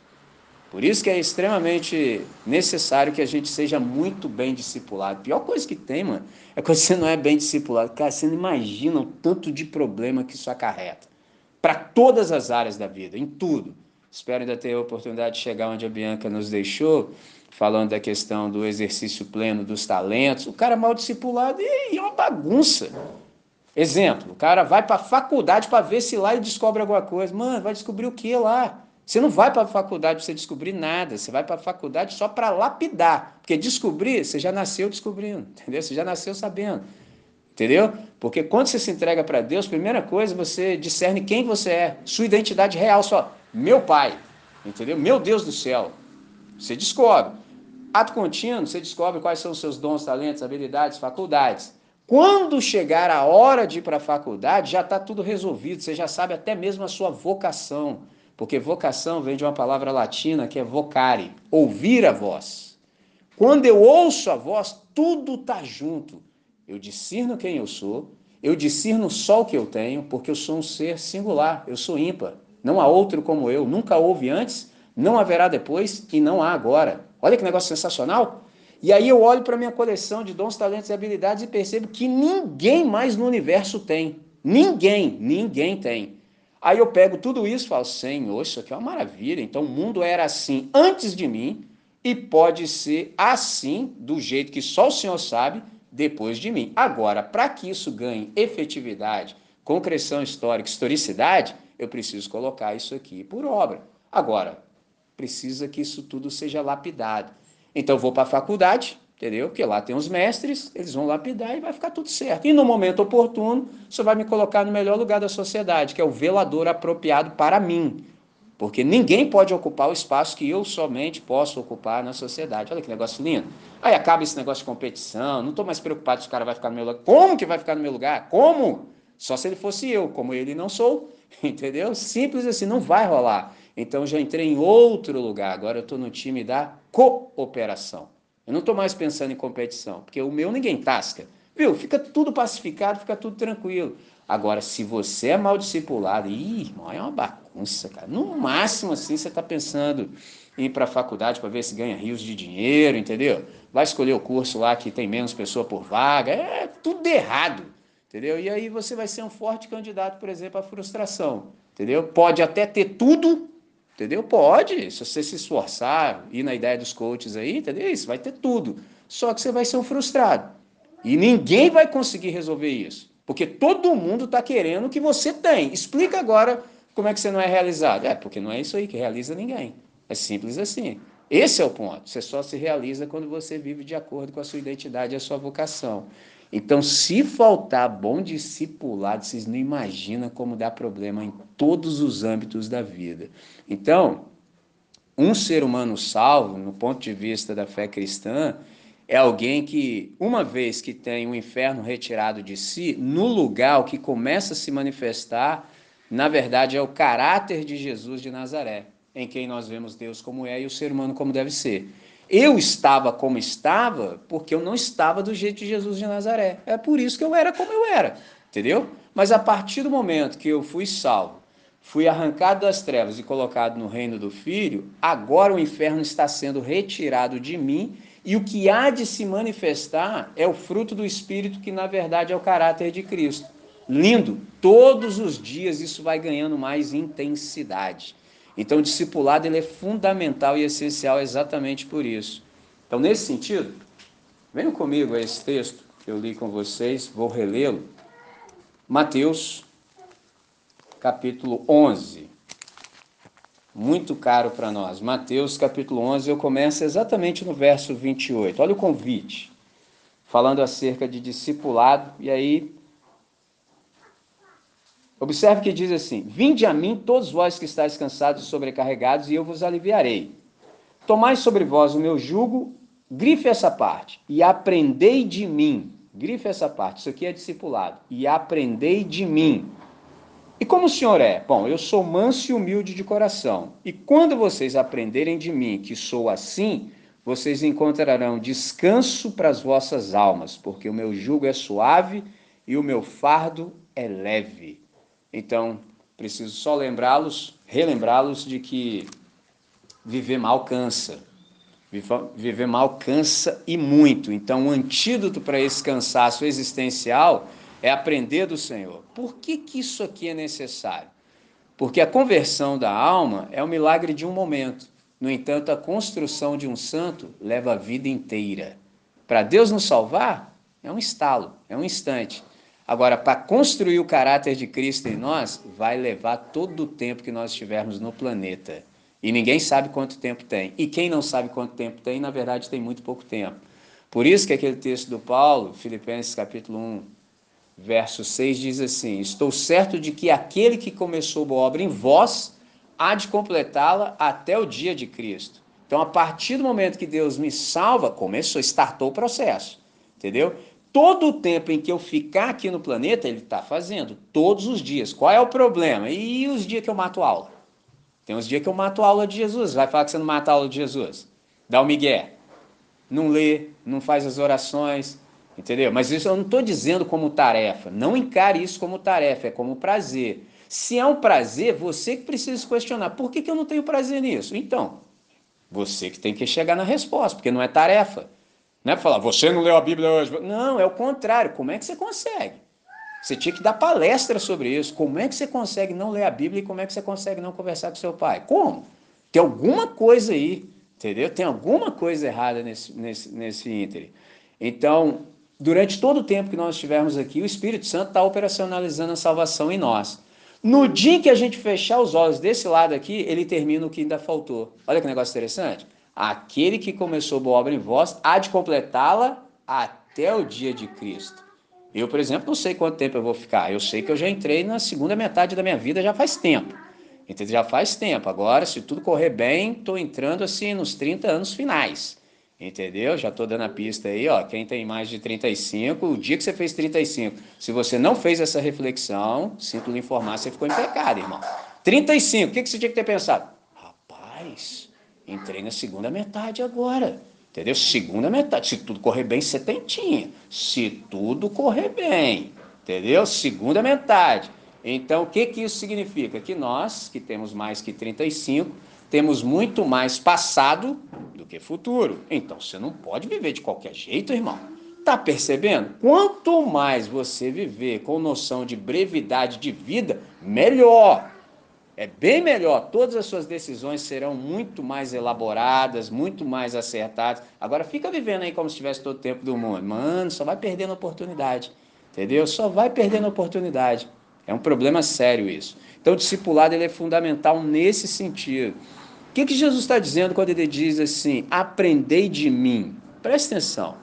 Speaker 1: Por isso que é extremamente necessário que a gente seja muito bem discipulado. Pior coisa que tem, mano, é quando você não é bem discipulado. Cara, você não imagina o tanto de problema que isso acarreta. Para todas as áreas da vida, em tudo. Espero ainda ter a oportunidade de chegar onde a Bianca nos deixou. falando da questão do exercício pleno dos talentos. O cara mal discipulado e é uma bagunça. Exemplo, o cara vai para a faculdade para ver se lá ele descobre alguma coisa. Mano, vai descobrir o que lá? Você não vai para a faculdade para você descobrir nada, você vai para a faculdade só para lapidar. Porque descobrir, você já nasceu descobrindo, entendeu? Você já nasceu sabendo. Entendeu? Porque quando você se entrega para Deus, primeira coisa, você discerne quem você é, sua identidade real, só meu pai, entendeu? Meu Deus do céu. Você descobre. Ato contínuo, você descobre quais são os seus dons, talentos, habilidades, faculdades. Quando chegar a hora de ir para a faculdade, já está tudo resolvido, você já sabe até mesmo a sua vocação. Porque vocação vem de uma palavra latina que é vocare, ouvir a voz. Quando eu ouço a voz, tudo está junto. Eu discerno quem eu sou, eu discerno só o que eu tenho, porque eu sou um ser singular, eu sou ímpar. Não há outro como eu, nunca houve antes, não haverá depois e não há agora. Olha que negócio sensacional. E aí eu olho para minha coleção de dons, talentos e habilidades e percebo que ninguém mais no universo tem. Ninguém, ninguém tem. Aí eu pego tudo isso e falo, Senhor, isso aqui é uma maravilha. Então o mundo era assim antes de mim e pode ser assim, do jeito que só o Senhor sabe, depois de mim. Agora, para que isso ganhe efetividade, concreção histórica, historicidade, eu preciso colocar isso aqui por obra. Agora, precisa que isso tudo seja lapidado. Então vou para a faculdade, entendeu? Porque lá tem os mestres, eles vão lapidar e vai ficar tudo certo. E no momento oportuno, você vai me colocar no melhor lugar da sociedade, que é o velador apropriado para mim. Porque ninguém pode ocupar o espaço que eu somente posso ocupar na sociedade. Olha que negócio lindo. Aí acaba esse negócio de competição, não estou mais preocupado se o cara vai ficar no meu lugar. Como que vai ficar no meu lugar? Como? Só se ele fosse eu, como ele não sou, entendeu? Simples assim, não vai rolar. Então já entrei em outro lugar, agora eu estou no time da cooperação. Eu não estou mais pensando em competição, porque o meu ninguém tasca. Viu? Fica tudo pacificado, fica tudo tranquilo. Agora, se você é mal discipulado, ih, irmão, é uma bagunça, cara. No máximo, assim, você está pensando em ir para a faculdade para ver se ganha rios de dinheiro, entendeu? Vai escolher o curso lá que tem menos pessoa por vaga. É tudo errado, entendeu? E aí você vai ser um forte candidato, por exemplo, à frustração, entendeu? Pode até ter tudo, Entendeu? Pode, se você se esforçar, ir na ideia dos coaches aí, entendeu? Isso vai ter tudo. Só que você vai ser um frustrado. E ninguém vai conseguir resolver isso. Porque todo mundo está querendo o que você tem. Explica agora como é que você não é realizado. É, porque não é isso aí que realiza ninguém. É simples assim. Esse é o ponto. Você só se realiza quando você vive de acordo com a sua identidade e a sua vocação. Então, se faltar bom discipulado, vocês não imaginam como dá problema em todos os âmbitos da vida. Então, um ser humano salvo, no ponto de vista da fé cristã, é alguém que, uma vez que tem o inferno retirado de si, no lugar o que começa a se manifestar, na verdade, é o caráter de Jesus de Nazaré, em quem nós vemos Deus como é e o ser humano como deve ser. Eu estava como estava porque eu não estava do jeito de Jesus de Nazaré. É por isso que eu era como eu era, entendeu? Mas a partir do momento que eu fui salvo, fui arrancado das trevas e colocado no reino do Filho, agora o inferno está sendo retirado de mim e o que há de se manifestar é o fruto do Espírito, que na verdade é o caráter de Cristo. Lindo! Todos os dias isso vai ganhando mais intensidade. Então, o discipulado ele é fundamental e essencial exatamente por isso. Então, nesse sentido, venham comigo a esse texto que eu li com vocês, vou relê-lo. Mateus, capítulo 11. Muito caro para nós. Mateus, capítulo 11, eu começo exatamente no verso 28. Olha o convite, falando acerca de discipulado, e aí Observe que diz assim: Vinde a mim, todos vós que estáis cansados e sobrecarregados, e eu vos aliviarei. Tomai sobre vós o meu jugo, grife essa parte, e aprendei de mim. Grife essa parte, isso aqui é discipulado. E aprendei de mim. E como o Senhor é? Bom, eu sou manso e humilde de coração. E quando vocês aprenderem de mim que sou assim, vocês encontrarão descanso para as vossas almas, porque o meu jugo é suave e o meu fardo é leve. Então, preciso só lembrá-los, relembrá-los de que viver mal cansa. Viver mal cansa e muito. Então, o antídoto para esse cansaço existencial é aprender do Senhor. Por que, que isso aqui é necessário? Porque a conversão da alma é o milagre de um momento. No entanto, a construção de um santo leva a vida inteira. Para Deus nos salvar, é um estalo, é um instante. Agora, para construir o caráter de Cristo em nós, vai levar todo o tempo que nós estivermos no planeta. E ninguém sabe quanto tempo tem. E quem não sabe quanto tempo tem, na verdade, tem muito pouco tempo. Por isso que aquele texto do Paulo, Filipenses capítulo 1, verso 6, diz assim: Estou certo de que aquele que começou boa obra em vós há de completá-la até o dia de Cristo. Então, a partir do momento que Deus me salva, começou, startou o processo, entendeu? Todo o tempo em que eu ficar aqui no planeta, ele está fazendo, todos os dias. Qual é o problema? E os dias que eu mato aula? Tem uns dias que eu mato aula de Jesus. Vai falar que você não mata aula de Jesus. Dá o migué. Não lê, não faz as orações, entendeu? Mas isso eu não estou dizendo como tarefa. Não encare isso como tarefa, é como prazer. Se é um prazer, você que precisa se questionar. Por que, que eu não tenho prazer nisso? Então, você que tem que chegar na resposta, porque não é tarefa. Não é falar, você não leu a Bíblia hoje. Não, é o contrário. Como é que você consegue? Você tinha que dar palestra sobre isso. Como é que você consegue não ler a Bíblia e como é que você consegue não conversar com seu pai? Como? Tem alguma coisa aí, entendeu? Tem alguma coisa errada nesse, nesse, nesse ínter. Então, durante todo o tempo que nós estivermos aqui, o Espírito Santo está operacionalizando a salvação em nós. No dia que a gente fechar os olhos desse lado aqui, ele termina o que ainda faltou. Olha que negócio interessante. Aquele que começou boa obra em vós há de completá-la até o dia de Cristo. Eu, por exemplo, não sei quanto tempo eu vou ficar. Eu sei que eu já entrei na segunda metade da minha vida já faz tempo. Entendeu? Já faz tempo. Agora, se tudo correr bem, estou entrando assim nos 30 anos finais. Entendeu? Já estou dando a pista aí, ó. Quem tem mais de 35, o dia que você fez 35, se você não fez essa reflexão, sinto lhe informar, você ficou em pecado, irmão. 35, o que, que você tinha que ter pensado? Rapaz, entrei na segunda metade agora. Entendeu? Segunda metade. Se tudo correr bem, setentinha. Se tudo correr bem. Entendeu? Segunda metade. Então, o que, que isso significa? Que nós, que temos mais que 35, temos muito mais passado do que futuro. Então você não pode viver de qualquer jeito, irmão. Tá percebendo? Quanto mais você viver com noção de brevidade de vida, melhor. É bem melhor. Todas as suas decisões serão muito mais elaboradas, muito mais acertadas. Agora fica vivendo aí como se tivesse todo o tempo do mundo. Mano, só vai perdendo oportunidade. Entendeu? Só vai perdendo oportunidade. É um problema sério isso. Então, o discipulado ele é fundamental nesse sentido. O que, que Jesus está dizendo quando ele diz assim: aprendei de mim? Presta atenção.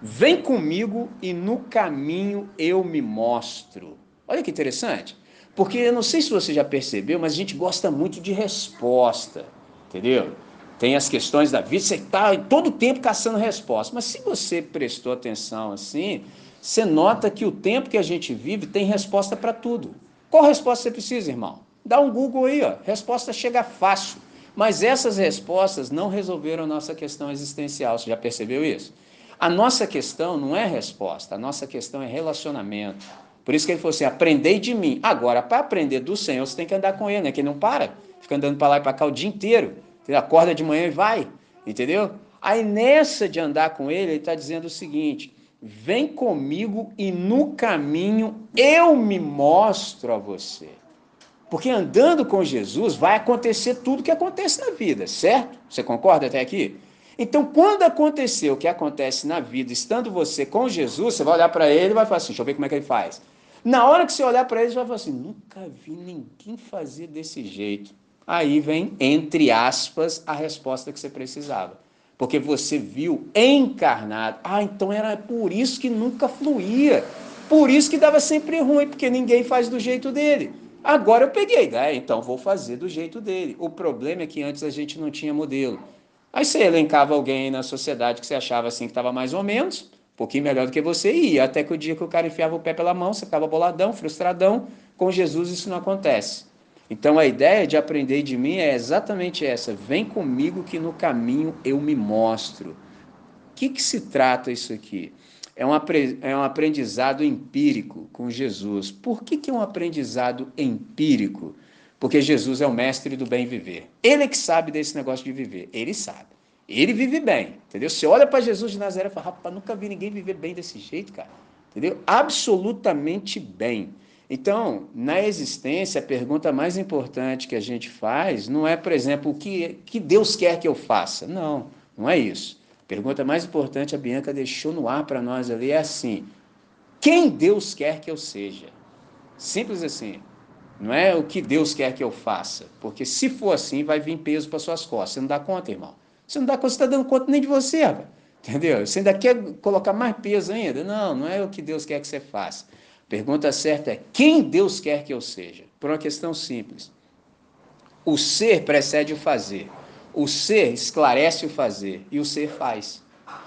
Speaker 1: Vem comigo e no caminho eu me mostro. Olha que interessante. Porque eu não sei se você já percebeu, mas a gente gosta muito de resposta, entendeu? Tem as questões da vida, você está todo tempo caçando resposta. Mas se você prestou atenção assim, você nota que o tempo que a gente vive tem resposta para tudo. Qual resposta você precisa, irmão? Dá um Google aí, ó. Resposta chega fácil. Mas essas respostas não resolveram a nossa questão existencial. Você já percebeu isso? A nossa questão não é resposta, a nossa questão é relacionamento. Por isso que ele falou assim: aprendei de mim. Agora, para aprender do Senhor, você tem que andar com ele, né? Que ele não para, fica andando para lá e para cá o dia inteiro. Ele acorda de manhã e vai, entendeu? Aí nessa de andar com ele, ele está dizendo o seguinte: vem comigo e no caminho eu me mostro a você. Porque andando com Jesus vai acontecer tudo que acontece na vida, certo? Você concorda até aqui? Então, quando acontecer o que acontece na vida, estando você com Jesus, você vai olhar para ele e vai falar assim: deixa eu ver como é que ele faz. Na hora que você olhar para ele, você vai falar assim: nunca vi ninguém fazer desse jeito. Aí vem, entre aspas, a resposta que você precisava. Porque você viu encarnado. Ah, então era por isso que nunca fluía. Por isso que dava sempre ruim, porque ninguém faz do jeito dele. Agora eu peguei, né? então vou fazer do jeito dele. O problema é que antes a gente não tinha modelo. Aí você elencava alguém na sociedade que você achava assim que estava mais ou menos, pouquinho melhor do que você ia, até que o dia que o cara enfiava o pé pela mão, você ficava boladão, frustradão. Com Jesus isso não acontece. Então a ideia de aprender de mim é exatamente essa: vem comigo que no caminho eu me mostro. O que, que se trata isso aqui? é um, é um aprendizado empírico com Jesus. Por que, que é um aprendizado empírico? Porque Jesus é o mestre do bem viver. Ele é que sabe desse negócio de viver. Ele sabe. Ele vive bem, entendeu? Você olha para Jesus de Nazaré e fala, rapaz, nunca vi ninguém viver bem desse jeito, cara. Entendeu? Absolutamente bem. Então, na existência, a pergunta mais importante que a gente faz não é, por exemplo, o que, que Deus quer que eu faça. Não, não é isso. A pergunta mais importante a Bianca deixou no ar para nós ali é assim: quem Deus quer que eu seja? Simples assim. Não é o que Deus quer que eu faça. Porque se for assim, vai vir peso para suas costas. Você não dá conta, irmão. Você não está dando conta nem de você, rapaz. Entendeu? Você ainda quer colocar mais peso ainda? Não, não é o que Deus quer que você faça. Pergunta certa é: quem Deus quer que eu seja? Por uma questão simples. O ser precede o fazer. O ser esclarece o fazer e o ser faz.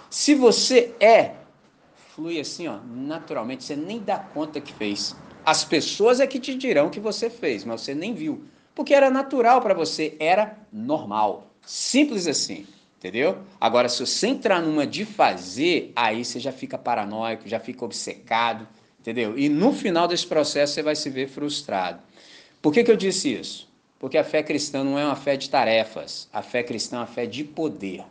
Speaker 1: Se você é, flui assim, ó, naturalmente, você nem dá conta que fez. As pessoas é que te dirão que você fez, mas você nem viu. Porque era natural para você, era normal. Simples assim, entendeu? Agora, se você entrar numa de fazer, aí você já fica paranoico, já fica obcecado, entendeu? E no final desse processo você vai se ver frustrado. Por que, que eu disse isso? Porque a fé cristã não é uma fé de tarefas, a fé cristã é uma fé de poder.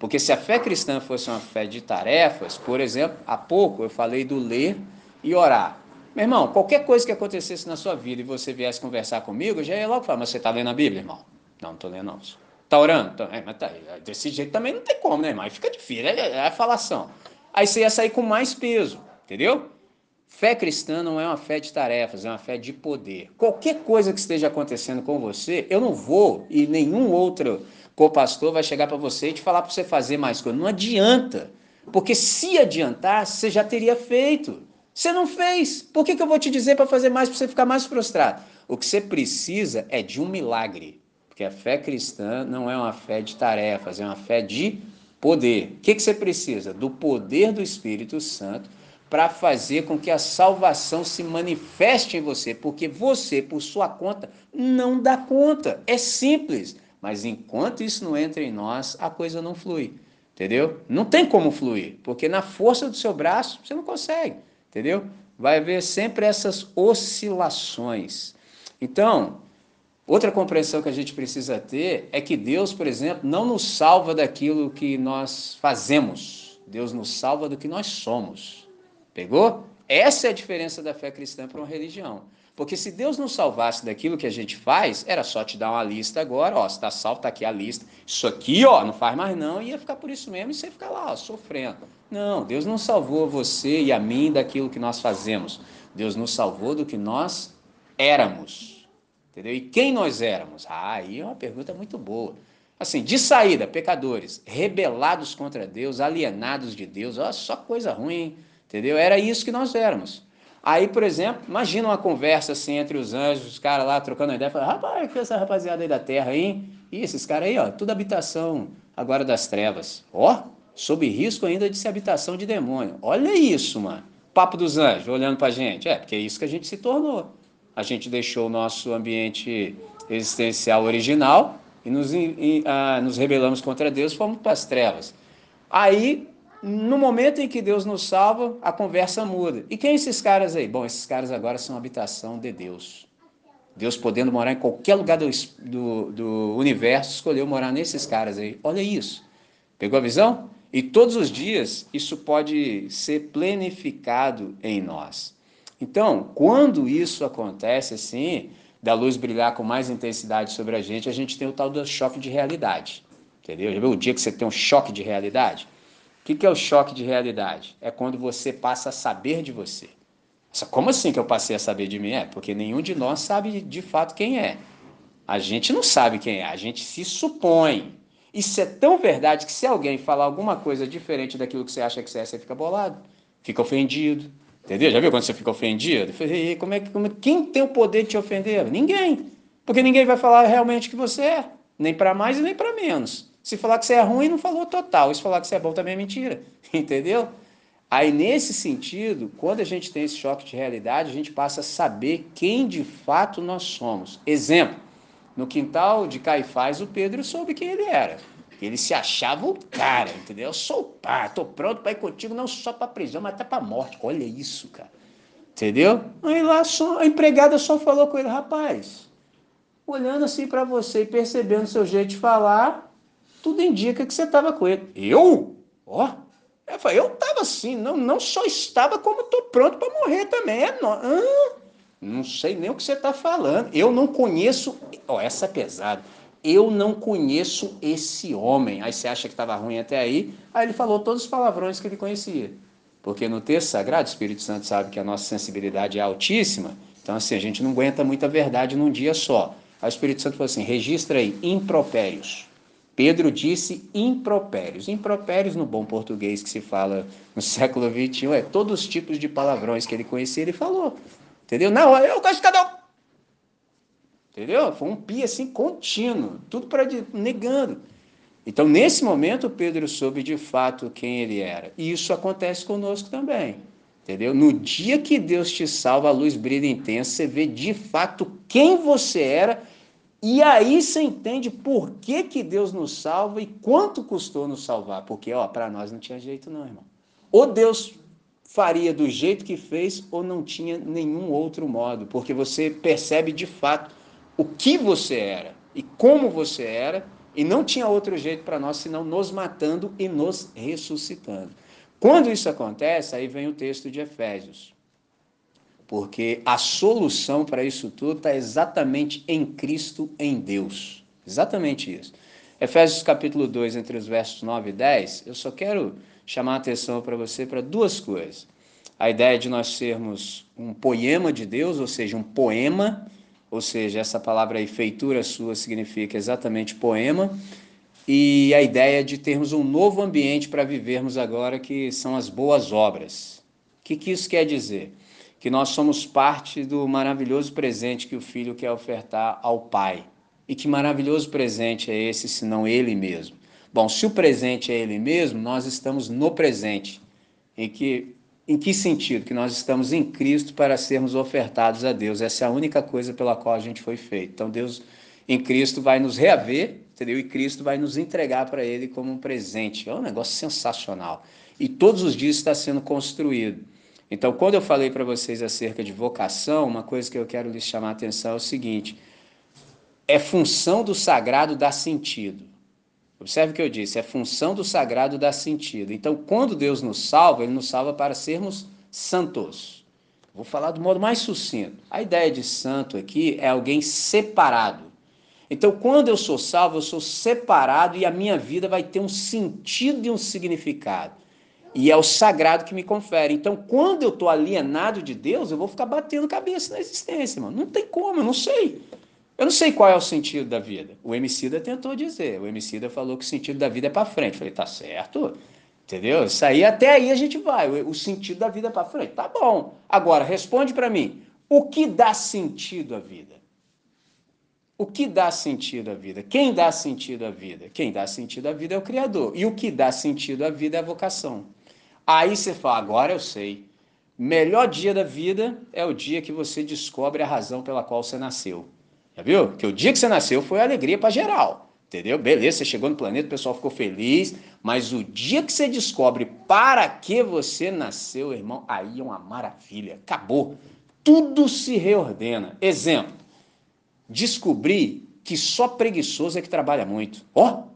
Speaker 1: Porque se a fé cristã fosse uma fé de tarefas, por exemplo, há pouco eu falei do ler e orar. Meu irmão, qualquer coisa que acontecesse na sua vida e você viesse conversar comigo, eu já ia logo falar, mas você está lendo a Bíblia, irmão? Não, não estou lendo não. Está orando? Tô, é, mas tá, desse jeito também não tem como, né? Aí fica difícil, é, é a falação. Aí você ia sair com mais peso, entendeu? Fé cristã não é uma fé de tarefas, é uma fé de poder. Qualquer coisa que esteja acontecendo com você, eu não vou e nenhum outro co-pastor vai chegar para você e te falar para você fazer mais coisa. Não adianta, porque se adiantar, você já teria feito. Você não fez. Por que, que eu vou te dizer para fazer mais, para você ficar mais frustrado? O que você precisa é de um milagre. Porque a fé cristã não é uma fé de tarefas, é uma fé de poder. O que, que você precisa? Do poder do Espírito Santo para fazer com que a salvação se manifeste em você. Porque você, por sua conta, não dá conta. É simples. Mas enquanto isso não entra em nós, a coisa não flui. Entendeu? Não tem como fluir. Porque na força do seu braço, você não consegue entendeu? Vai haver sempre essas oscilações. Então, outra compreensão que a gente precisa ter é que Deus, por exemplo, não nos salva daquilo que nós fazemos. Deus nos salva do que nós somos. Pegou? Essa é a diferença da fé cristã para uma religião. Porque se Deus nos salvasse daquilo que a gente faz, era só te dar uma lista agora, ó, está salvo, está aqui a lista. Isso aqui, ó, não faz mais não, ia ficar por isso mesmo e você ficar lá, ó, sofrendo. Não, Deus não salvou você e a mim daquilo que nós fazemos. Deus nos salvou do que nós éramos. Entendeu? E quem nós éramos? Ah, aí é uma pergunta muito boa. Assim, de saída, pecadores, rebelados contra Deus, alienados de Deus, ó, só coisa ruim, entendeu? Era isso que nós éramos. Aí, por exemplo, imagina uma conversa assim entre os anjos, os caras lá trocando ideia, falando, rapaz, que essa rapaziada aí da terra, hein? E esses caras aí, ó, tudo habitação agora das trevas. Ó, sob risco ainda de ser habitação de demônio. Olha isso, mano. Papo dos anjos, olhando pra gente. É, porque é isso que a gente se tornou. A gente deixou o nosso ambiente existencial original e nos, e, ah, nos rebelamos contra Deus, fomos para as trevas. Aí no momento em que Deus nos salva, a conversa muda. E quem é esses caras aí? Bom, esses caras agora são habitação de Deus. Deus podendo morar em qualquer lugar do, do, do universo, escolheu morar nesses caras aí. Olha isso. Pegou a visão? E todos os dias isso pode ser planificado em nós. Então, quando isso acontece assim, da luz brilhar com mais intensidade sobre a gente, a gente tem o tal do choque de realidade. Entendeu? Já viu o dia que você tem um choque de realidade? O que, que é o choque de realidade? É quando você passa a saber de você. Como assim que eu passei a saber de mim? É, porque nenhum de nós sabe de fato quem é. A gente não sabe quem é, a gente se supõe. Isso é tão verdade que se alguém falar alguma coisa diferente daquilo que você acha que você é, você fica bolado, fica ofendido. Entendeu? Já viu quando você fica ofendido? Falei, como é como, quem tem o poder de te ofender? Ninguém. Porque ninguém vai falar realmente que você é, nem para mais e nem para menos. Se falar que você é ruim, não falou total. Se falar que você é bom também é mentira. Entendeu? Aí, nesse sentido, quando a gente tem esse choque de realidade, a gente passa a saber quem de fato nós somos. Exemplo, no quintal de Caifás, o Pedro soube quem ele era. Ele se achava o cara, entendeu? Eu sou o pá, tô pronto para ir contigo, não só para prisão, mas até para morte. Olha isso, cara. Entendeu? Aí lá só, a empregada só falou com ele, rapaz, olhando assim para você e percebendo seu jeito de falar, tudo indica que você estava com ele. Eu? Ó, eu falei, eu assim, não, não só estava, como estou pronto para morrer também. É no... ah, não sei nem o que você está falando. Eu não conheço. Ó, essa é pesada. Eu não conheço esse homem. Aí você acha que estava ruim até aí. Aí ele falou todos os palavrões que ele conhecia. Porque no texto sagrado, o Espírito Santo sabe que a nossa sensibilidade é altíssima. Então, assim, a gente não aguenta muita verdade num dia só. Aí o Espírito Santo falou assim: registra aí, impropérios. Pedro disse impropérios. Impropérios, no bom português que se fala no século XXI, é todos os tipos de palavrões que ele conhecia, ele falou. Entendeu? Não, eu gosto de cada um. Entendeu? Foi um pi assim contínuo, tudo para negando. Então, nesse momento, Pedro soube de fato quem ele era. E isso acontece conosco também. Entendeu? No dia que Deus te salva, a luz brilha intensa, você vê de fato quem você era e aí você entende por que, que Deus nos salva e quanto custou nos salvar. Porque, ó, para nós não tinha jeito não, irmão. Ou Deus faria do jeito que fez, ou não tinha nenhum outro modo. Porque você percebe de fato o que você era e como você era, e não tinha outro jeito para nós senão nos matando e nos ressuscitando. Quando isso acontece, aí vem o texto de Efésios porque a solução para isso tudo está exatamente em Cristo, em Deus. Exatamente isso. Efésios capítulo 2, entre os versos 9 e 10, eu só quero chamar a atenção para você para duas coisas. A ideia de nós sermos um poema de Deus, ou seja, um poema, ou seja, essa palavra aí, feitura sua, significa exatamente poema, e a ideia de termos um novo ambiente para vivermos agora, que são as boas obras. O que, que isso quer dizer? que nós somos parte do maravilhoso presente que o filho quer ofertar ao pai. E que maravilhoso presente é esse, senão ele mesmo? Bom, se o presente é ele mesmo, nós estamos no presente. Em que, em que sentido? Que nós estamos em Cristo para sermos ofertados a Deus. Essa é a única coisa pela qual a gente foi feito. Então, Deus em Cristo vai nos reaver, entendeu? E Cristo vai nos entregar para Ele como um presente. É um negócio sensacional. E todos os dias está sendo construído. Então, quando eu falei para vocês acerca de vocação, uma coisa que eu quero lhes chamar a atenção é o seguinte: é função do sagrado dar sentido. Observe o que eu disse: é função do sagrado dar sentido. Então, quando Deus nos salva, Ele nos salva para sermos santos. Vou falar do modo mais sucinto. A ideia de santo aqui é alguém separado. Então, quando eu sou salvo, eu sou separado e a minha vida vai ter um sentido e um significado. E é o sagrado que me confere. Então, quando eu estou alienado de Deus, eu vou ficar batendo cabeça na existência, mano. Não tem como, eu não sei. Eu não sei qual é o sentido da vida. O Emicida tentou dizer. O Emicida falou que o sentido da vida é para frente. Eu falei, tá certo? Entendeu? Isso aí, até aí a gente vai. O sentido da vida é para frente. Tá bom. Agora, responde para mim. O que dá sentido à vida? O que dá sentido à vida? Quem dá sentido à vida? Quem dá sentido à vida é o Criador. E o que dá sentido à vida é a vocação. Aí você fala, agora eu sei. Melhor dia da vida é o dia que você descobre a razão pela qual você nasceu. Já viu? Que o dia que você nasceu foi alegria para geral. Entendeu? Beleza, você chegou no planeta, o pessoal ficou feliz, mas o dia que você descobre para que você nasceu, irmão, aí é uma maravilha. Acabou. Tudo se reordena. Exemplo: descobri que só preguiçoso é que trabalha muito. Ó, oh,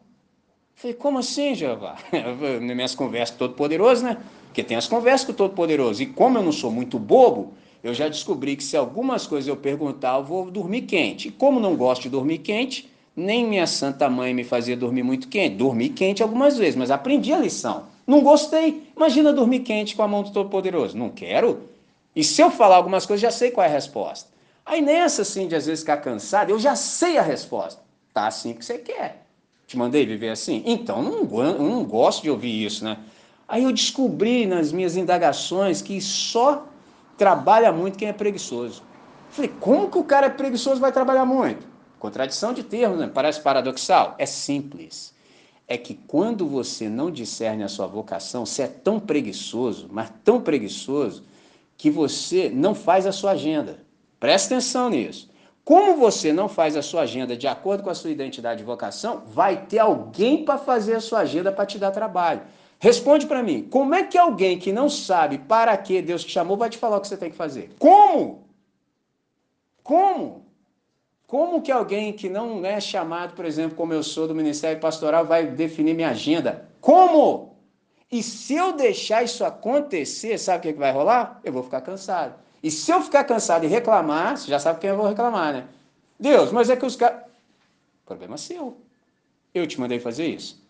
Speaker 1: Falei, como assim, Jeová? Nas minhas conversas com o Todo-Poderoso, né? Porque tem as conversas com o Todo-Poderoso. E como eu não sou muito bobo, eu já descobri que se algumas coisas eu perguntar, eu vou dormir quente. E como não gosto de dormir quente, nem minha santa mãe me fazia dormir muito quente. Dormi quente algumas vezes, mas aprendi a lição. Não gostei. Imagina dormir quente com a mão do Todo-Poderoso. Não quero. E se eu falar algumas coisas, já sei qual é a resposta. Aí nessa, assim, de às vezes ficar cansado, eu já sei a resposta. Tá assim que você quer. Te mandei viver assim? Então, não, não gosto de ouvir isso, né? Aí eu descobri nas minhas indagações que só trabalha muito quem é preguiçoso. Falei, como que o cara é preguiçoso vai trabalhar muito? Contradição de termos, né? Parece paradoxal? É simples. É que quando você não discerne a sua vocação, você é tão preguiçoso, mas tão preguiçoso, que você não faz a sua agenda. Presta atenção nisso. Como você não faz a sua agenda de acordo com a sua identidade e vocação, vai ter alguém para fazer a sua agenda para te dar trabalho. Responde para mim, como é que alguém que não sabe para que Deus te chamou vai te falar o que você tem que fazer? Como? Como? Como que alguém que não é chamado, por exemplo, como eu sou do Ministério Pastoral, vai definir minha agenda? Como? E se eu deixar isso acontecer, sabe o que vai rolar? Eu vou ficar cansado. E se eu ficar cansado e reclamar, você já sabe quem eu vou reclamar, né? Deus, mas é que os caras. Problema seu. Eu te mandei fazer isso.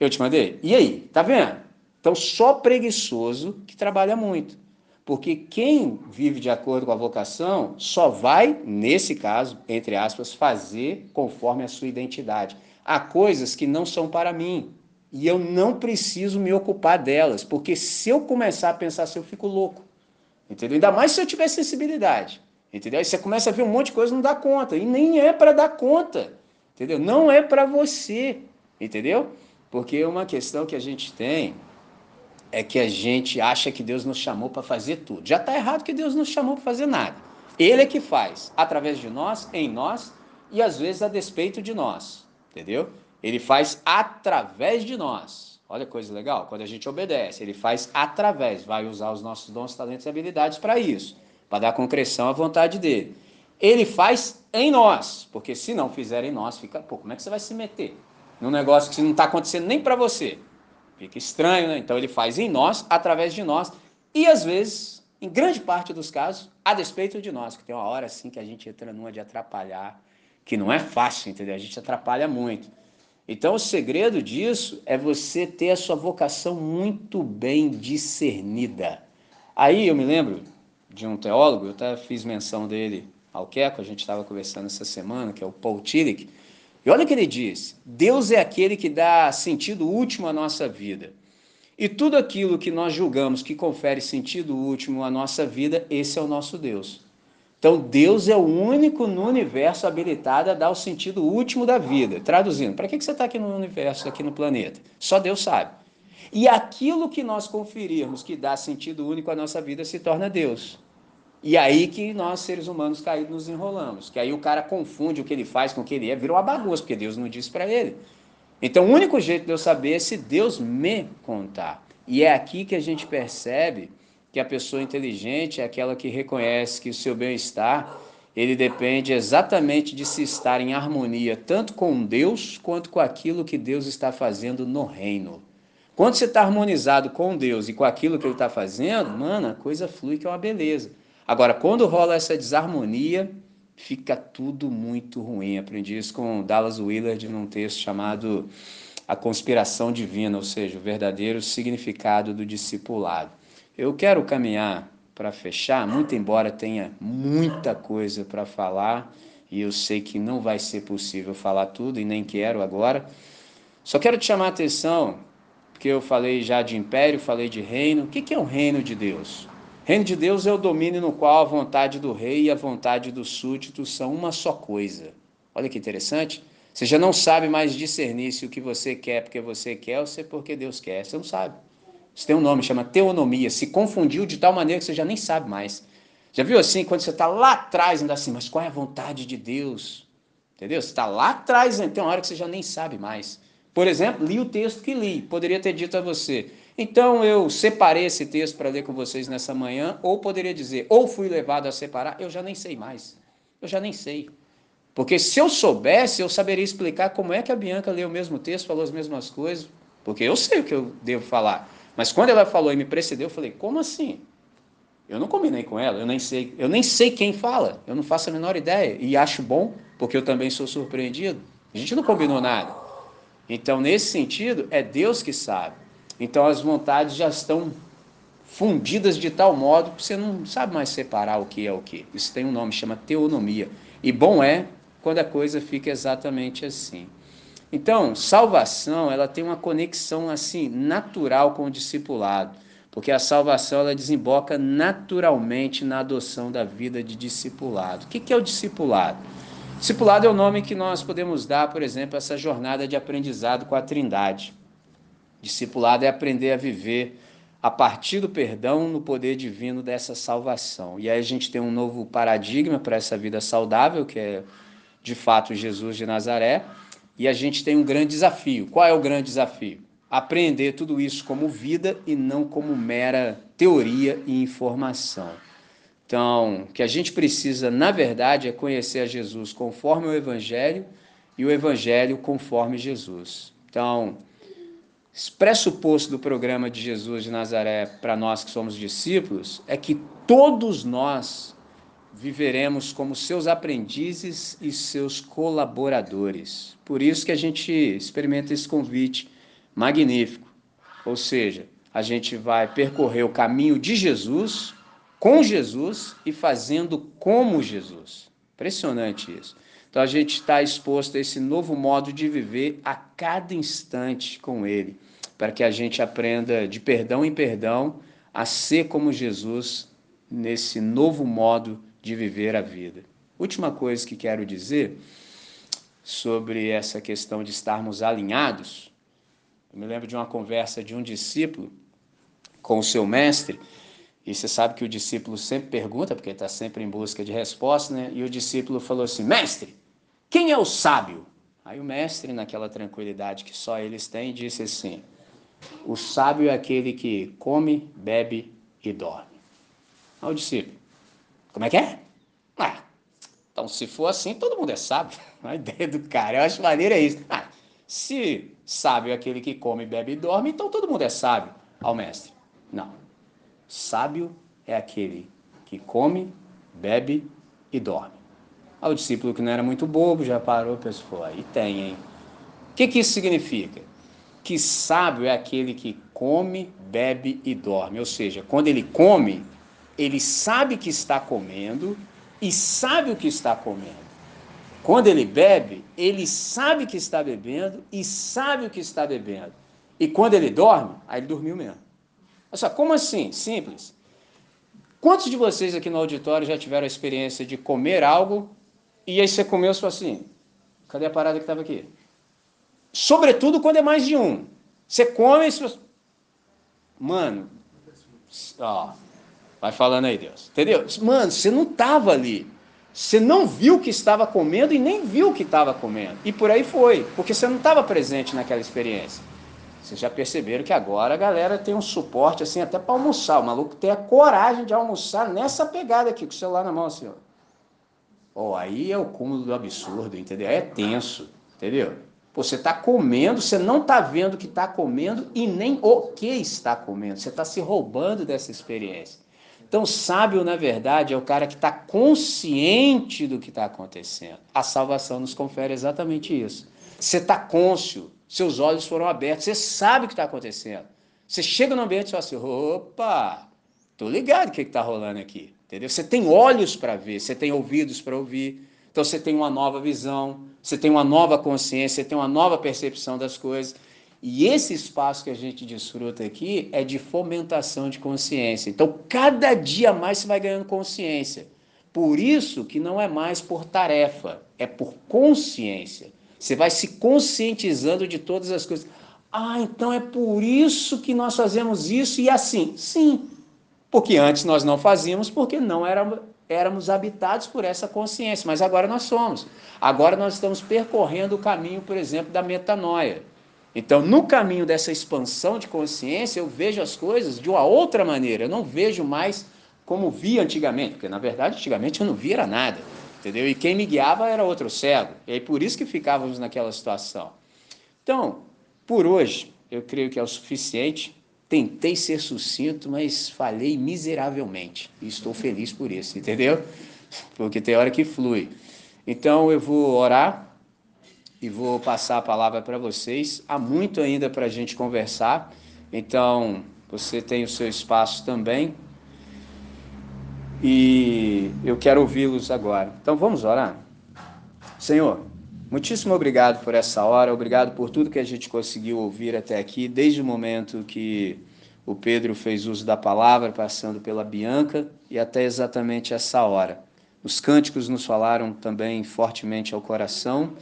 Speaker 1: Eu te mandei. E aí? Tá vendo? Então, só preguiçoso que trabalha muito. Porque quem vive de acordo com a vocação só vai, nesse caso, entre aspas, fazer conforme a sua identidade. Há coisas que não são para mim. E eu não preciso me ocupar delas, porque se eu começar a pensar assim, eu fico louco. Entendeu? Ainda mais se eu tiver sensibilidade. Entendeu? Aí você começa a ver um monte de coisa e não dá conta. E nem é para dar conta. Entendeu? Não é para você. Entendeu? Porque uma questão que a gente tem é que a gente acha que Deus nos chamou para fazer tudo. Já está errado que Deus nos chamou para fazer nada. Ele é que faz, através de nós, em nós e às vezes a despeito de nós. Entendeu? Ele faz através de nós. Olha que coisa legal, quando a gente obedece, ele faz através, vai usar os nossos dons, talentos e habilidades para isso, para dar concreção à vontade dele. Ele faz em nós, porque se não fizer em nós, fica, pô, como é que você vai se meter num negócio que não está acontecendo nem para você? Fica estranho, né? Então ele faz em nós, através de nós, e às vezes, em grande parte dos casos, a despeito de nós, que tem uma hora assim que a gente entra numa de atrapalhar, que não é fácil, entendeu? A gente atrapalha muito. Então, o segredo disso é você ter a sua vocação muito bem discernida. Aí eu me lembro de um teólogo, eu até fiz menção dele ao Queco, a gente estava conversando essa semana, que é o Paul Tillich, e olha o que ele diz: Deus é aquele que dá sentido último à nossa vida. E tudo aquilo que nós julgamos que confere sentido último à nossa vida, esse é o nosso Deus. Então, Deus é o único no universo habilitado a dar o sentido último da vida. Traduzindo, para que você está aqui no universo, aqui no planeta? Só Deus sabe. E aquilo que nós conferirmos que dá sentido único à nossa vida se torna Deus. E aí que nós, seres humanos caídos, nos enrolamos. Que aí o cara confunde o que ele faz com o que ele é, vira uma bagunça, porque Deus não disse para ele. Então, o único jeito de eu saber é se Deus me contar. E é aqui que a gente percebe que a pessoa inteligente é aquela que reconhece que o seu bem-estar ele depende exatamente de se estar em harmonia tanto com Deus quanto com aquilo que Deus está fazendo no reino. Quando você está harmonizado com Deus e com aquilo que Ele está fazendo, mano, a coisa flui que é uma beleza. Agora, quando rola essa desarmonia, fica tudo muito ruim. Aprendi isso com Dallas Willard num texto chamado A Conspiração Divina, ou seja, o verdadeiro significado do discipulado. Eu quero caminhar para fechar, muito embora tenha muita coisa para falar, e eu sei que não vai ser possível falar tudo e nem quero agora. Só quero te chamar a atenção, porque eu falei já de império, falei de reino. O que é o reino de Deus? Reino de Deus é o domínio no qual a vontade do rei e a vontade do súdito são uma só coisa. Olha que interessante. Você já não sabe mais discernir se o que você quer porque você quer ou se é porque Deus quer. Você não sabe. Isso tem um nome, chama teonomia. Se confundiu de tal maneira que você já nem sabe mais. Já viu assim, quando você está lá atrás, ainda assim, mas qual é a vontade de Deus? Entendeu? Você está lá atrás, tem uma hora que você já nem sabe mais. Por exemplo, li o texto que li. Poderia ter dito a você. Então eu separei esse texto para ler com vocês nessa manhã, ou poderia dizer, ou fui levado a separar, eu já nem sei mais. Eu já nem sei. Porque se eu soubesse, eu saberia explicar como é que a Bianca leu o mesmo texto, falou as mesmas coisas, porque eu sei o que eu devo falar. Mas quando ela falou e me precedeu, eu falei: "Como assim?" Eu não combinei com ela, eu nem sei, eu nem sei quem fala, eu não faço a menor ideia e acho bom, porque eu também sou surpreendido. A gente não combinou nada. Então, nesse sentido, é Deus que sabe. Então, as vontades já estão fundidas de tal modo que você não sabe mais separar o que é o que. Isso tem um nome, chama teonomia. E bom é quando a coisa fica exatamente assim. Então, salvação, ela tem uma conexão assim natural com o discipulado, porque a salvação ela desemboca naturalmente na adoção da vida de discipulado. O que é o discipulado? Discipulado é o nome que nós podemos dar, por exemplo, a essa jornada de aprendizado com a Trindade. Discipulado é aprender a viver a partir do perdão no poder divino dessa salvação. E aí a gente tem um novo paradigma para essa vida saudável, que é de fato Jesus de Nazaré e a gente tem um grande desafio. Qual é o grande desafio? Aprender tudo isso como vida e não como mera teoria e informação. Então, o que a gente precisa, na verdade, é conhecer a Jesus conforme o Evangelho e o Evangelho conforme Jesus. Então, pressuposto do programa de Jesus de Nazaré para nós que somos discípulos é que todos nós viveremos como seus aprendizes e seus colaboradores. Por isso que a gente experimenta esse convite magnífico. Ou seja, a gente vai percorrer o caminho de Jesus, com Jesus e fazendo como Jesus. Impressionante isso. Então a gente está exposto a esse novo modo de viver a cada instante com Ele, para que a gente aprenda de perdão em perdão a ser como Jesus nesse novo modo de viver a vida. Última coisa que quero dizer sobre essa questão de estarmos alinhados. Eu me lembro de uma conversa de um discípulo com o seu mestre, e você sabe que o discípulo sempre pergunta, porque está sempre em busca de resposta, né? E o discípulo falou assim: Mestre, quem é o sábio? Aí o mestre, naquela tranquilidade que só eles têm, disse assim: O sábio é aquele que come, bebe e dorme. Aí o discípulo: Como é que é? Ah, então, se for assim, todo mundo é sábio. A ideia do cara, eu acho maneiro é isso. Ah, se sábio é aquele que come, bebe e dorme, então todo mundo é sábio. Ao mestre: Não. Sábio é aquele que come, bebe e dorme. Aí o discípulo que não era muito bobo já parou e pensou, aí tem, hein? O que, que isso significa? Que sábio é aquele que come, bebe e dorme. Ou seja, quando ele come, ele sabe que está comendo e sabe o que está comendo. Quando ele bebe, ele sabe que está bebendo e sabe o que está bebendo. E quando ele dorme, aí ele dormiu mesmo. Olha só, como assim? Simples. Quantos de vocês aqui no auditório já tiveram a experiência de comer algo e aí você comeu e falou assim: cadê a parada que estava aqui? Sobretudo quando é mais de um. Você come e você... Mano, ó, vai falando aí, Deus. Entendeu? Mano, você não estava ali. Você não viu o que estava comendo e nem viu o que estava comendo. E por aí foi, porque você não estava presente naquela experiência. Vocês já perceberam que agora a galera tem um suporte assim até para almoçar. O maluco tem a coragem de almoçar nessa pegada aqui, com o celular na mão assim, ó. Oh, aí é o cúmulo do absurdo, entendeu? É tenso, entendeu? Você está comendo, você não está vendo o que está comendo e nem o que está comendo. Você está se roubando dessa experiência. Então, sábio, na verdade, é o cara que está consciente do que está acontecendo. A salvação nos confere exatamente isso. Você está cônscio, seus olhos foram abertos, você sabe o que está acontecendo. Você chega no ambiente e fala assim: opa, tô ligado o que está rolando aqui. Entendeu? Você tem olhos para ver, você tem ouvidos para ouvir. Então você tem uma nova visão, você tem uma nova consciência, você tem uma nova percepção das coisas. E esse espaço que a gente desfruta aqui é de fomentação de consciência. Então, cada dia mais você vai ganhando consciência. Por isso que não é mais por tarefa, é por consciência. Você vai se conscientizando de todas as coisas. Ah, então é por isso que nós fazemos isso e assim. Sim, porque antes nós não fazíamos porque não éramos, éramos habitados por essa consciência, mas agora nós somos. Agora nós estamos percorrendo o caminho, por exemplo, da metanoia. Então, no caminho dessa expansão de consciência, eu vejo as coisas de uma outra maneira. Eu não vejo mais como via antigamente, porque na verdade antigamente eu não via nada, entendeu? E quem me guiava era outro cego. E aí por isso que ficávamos naquela situação. Então, por hoje, eu creio que é o suficiente. Tentei ser sucinto, mas falei miseravelmente. E estou feliz por isso, entendeu? Porque tem hora que flui. Então eu vou orar e vou passar a palavra para vocês. Há muito ainda para a gente conversar. Então você tem o seu espaço também. E eu quero ouvi-los agora. Então vamos orar. Senhor, Muitíssimo obrigado por essa hora, obrigado por tudo que a gente conseguiu ouvir até aqui, desde o momento que o Pedro fez uso da palavra, passando pela Bianca e até exatamente essa hora. Os cânticos nos falaram também fortemente ao coração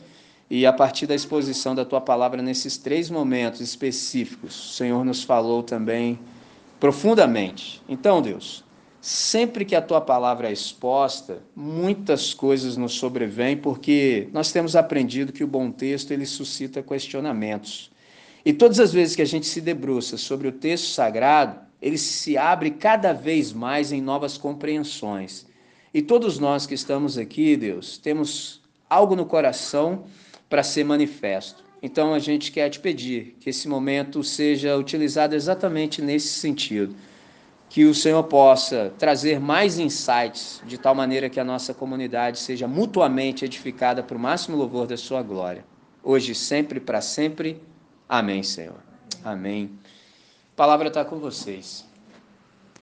Speaker 1: e a partir da exposição da tua palavra nesses três momentos específicos, o Senhor nos falou também profundamente. Então, Deus, sempre que a tua palavra é exposta, muitas coisas nos sobrevêm, porque nós temos aprendido que o bom texto ele suscita questionamentos. E todas as vezes que a gente se debruça sobre o texto sagrado, ele se abre cada vez mais em novas compreensões. E todos nós que estamos aqui, Deus, temos algo no coração para ser manifesto. Então a gente quer te pedir que esse momento seja utilizado exatamente nesse sentido. Que o Senhor possa trazer mais insights, de tal maneira que a nossa comunidade seja mutuamente edificada para o máximo louvor da Sua glória. Hoje, sempre, para sempre. Amém, Senhor. Amém. A palavra está com vocês.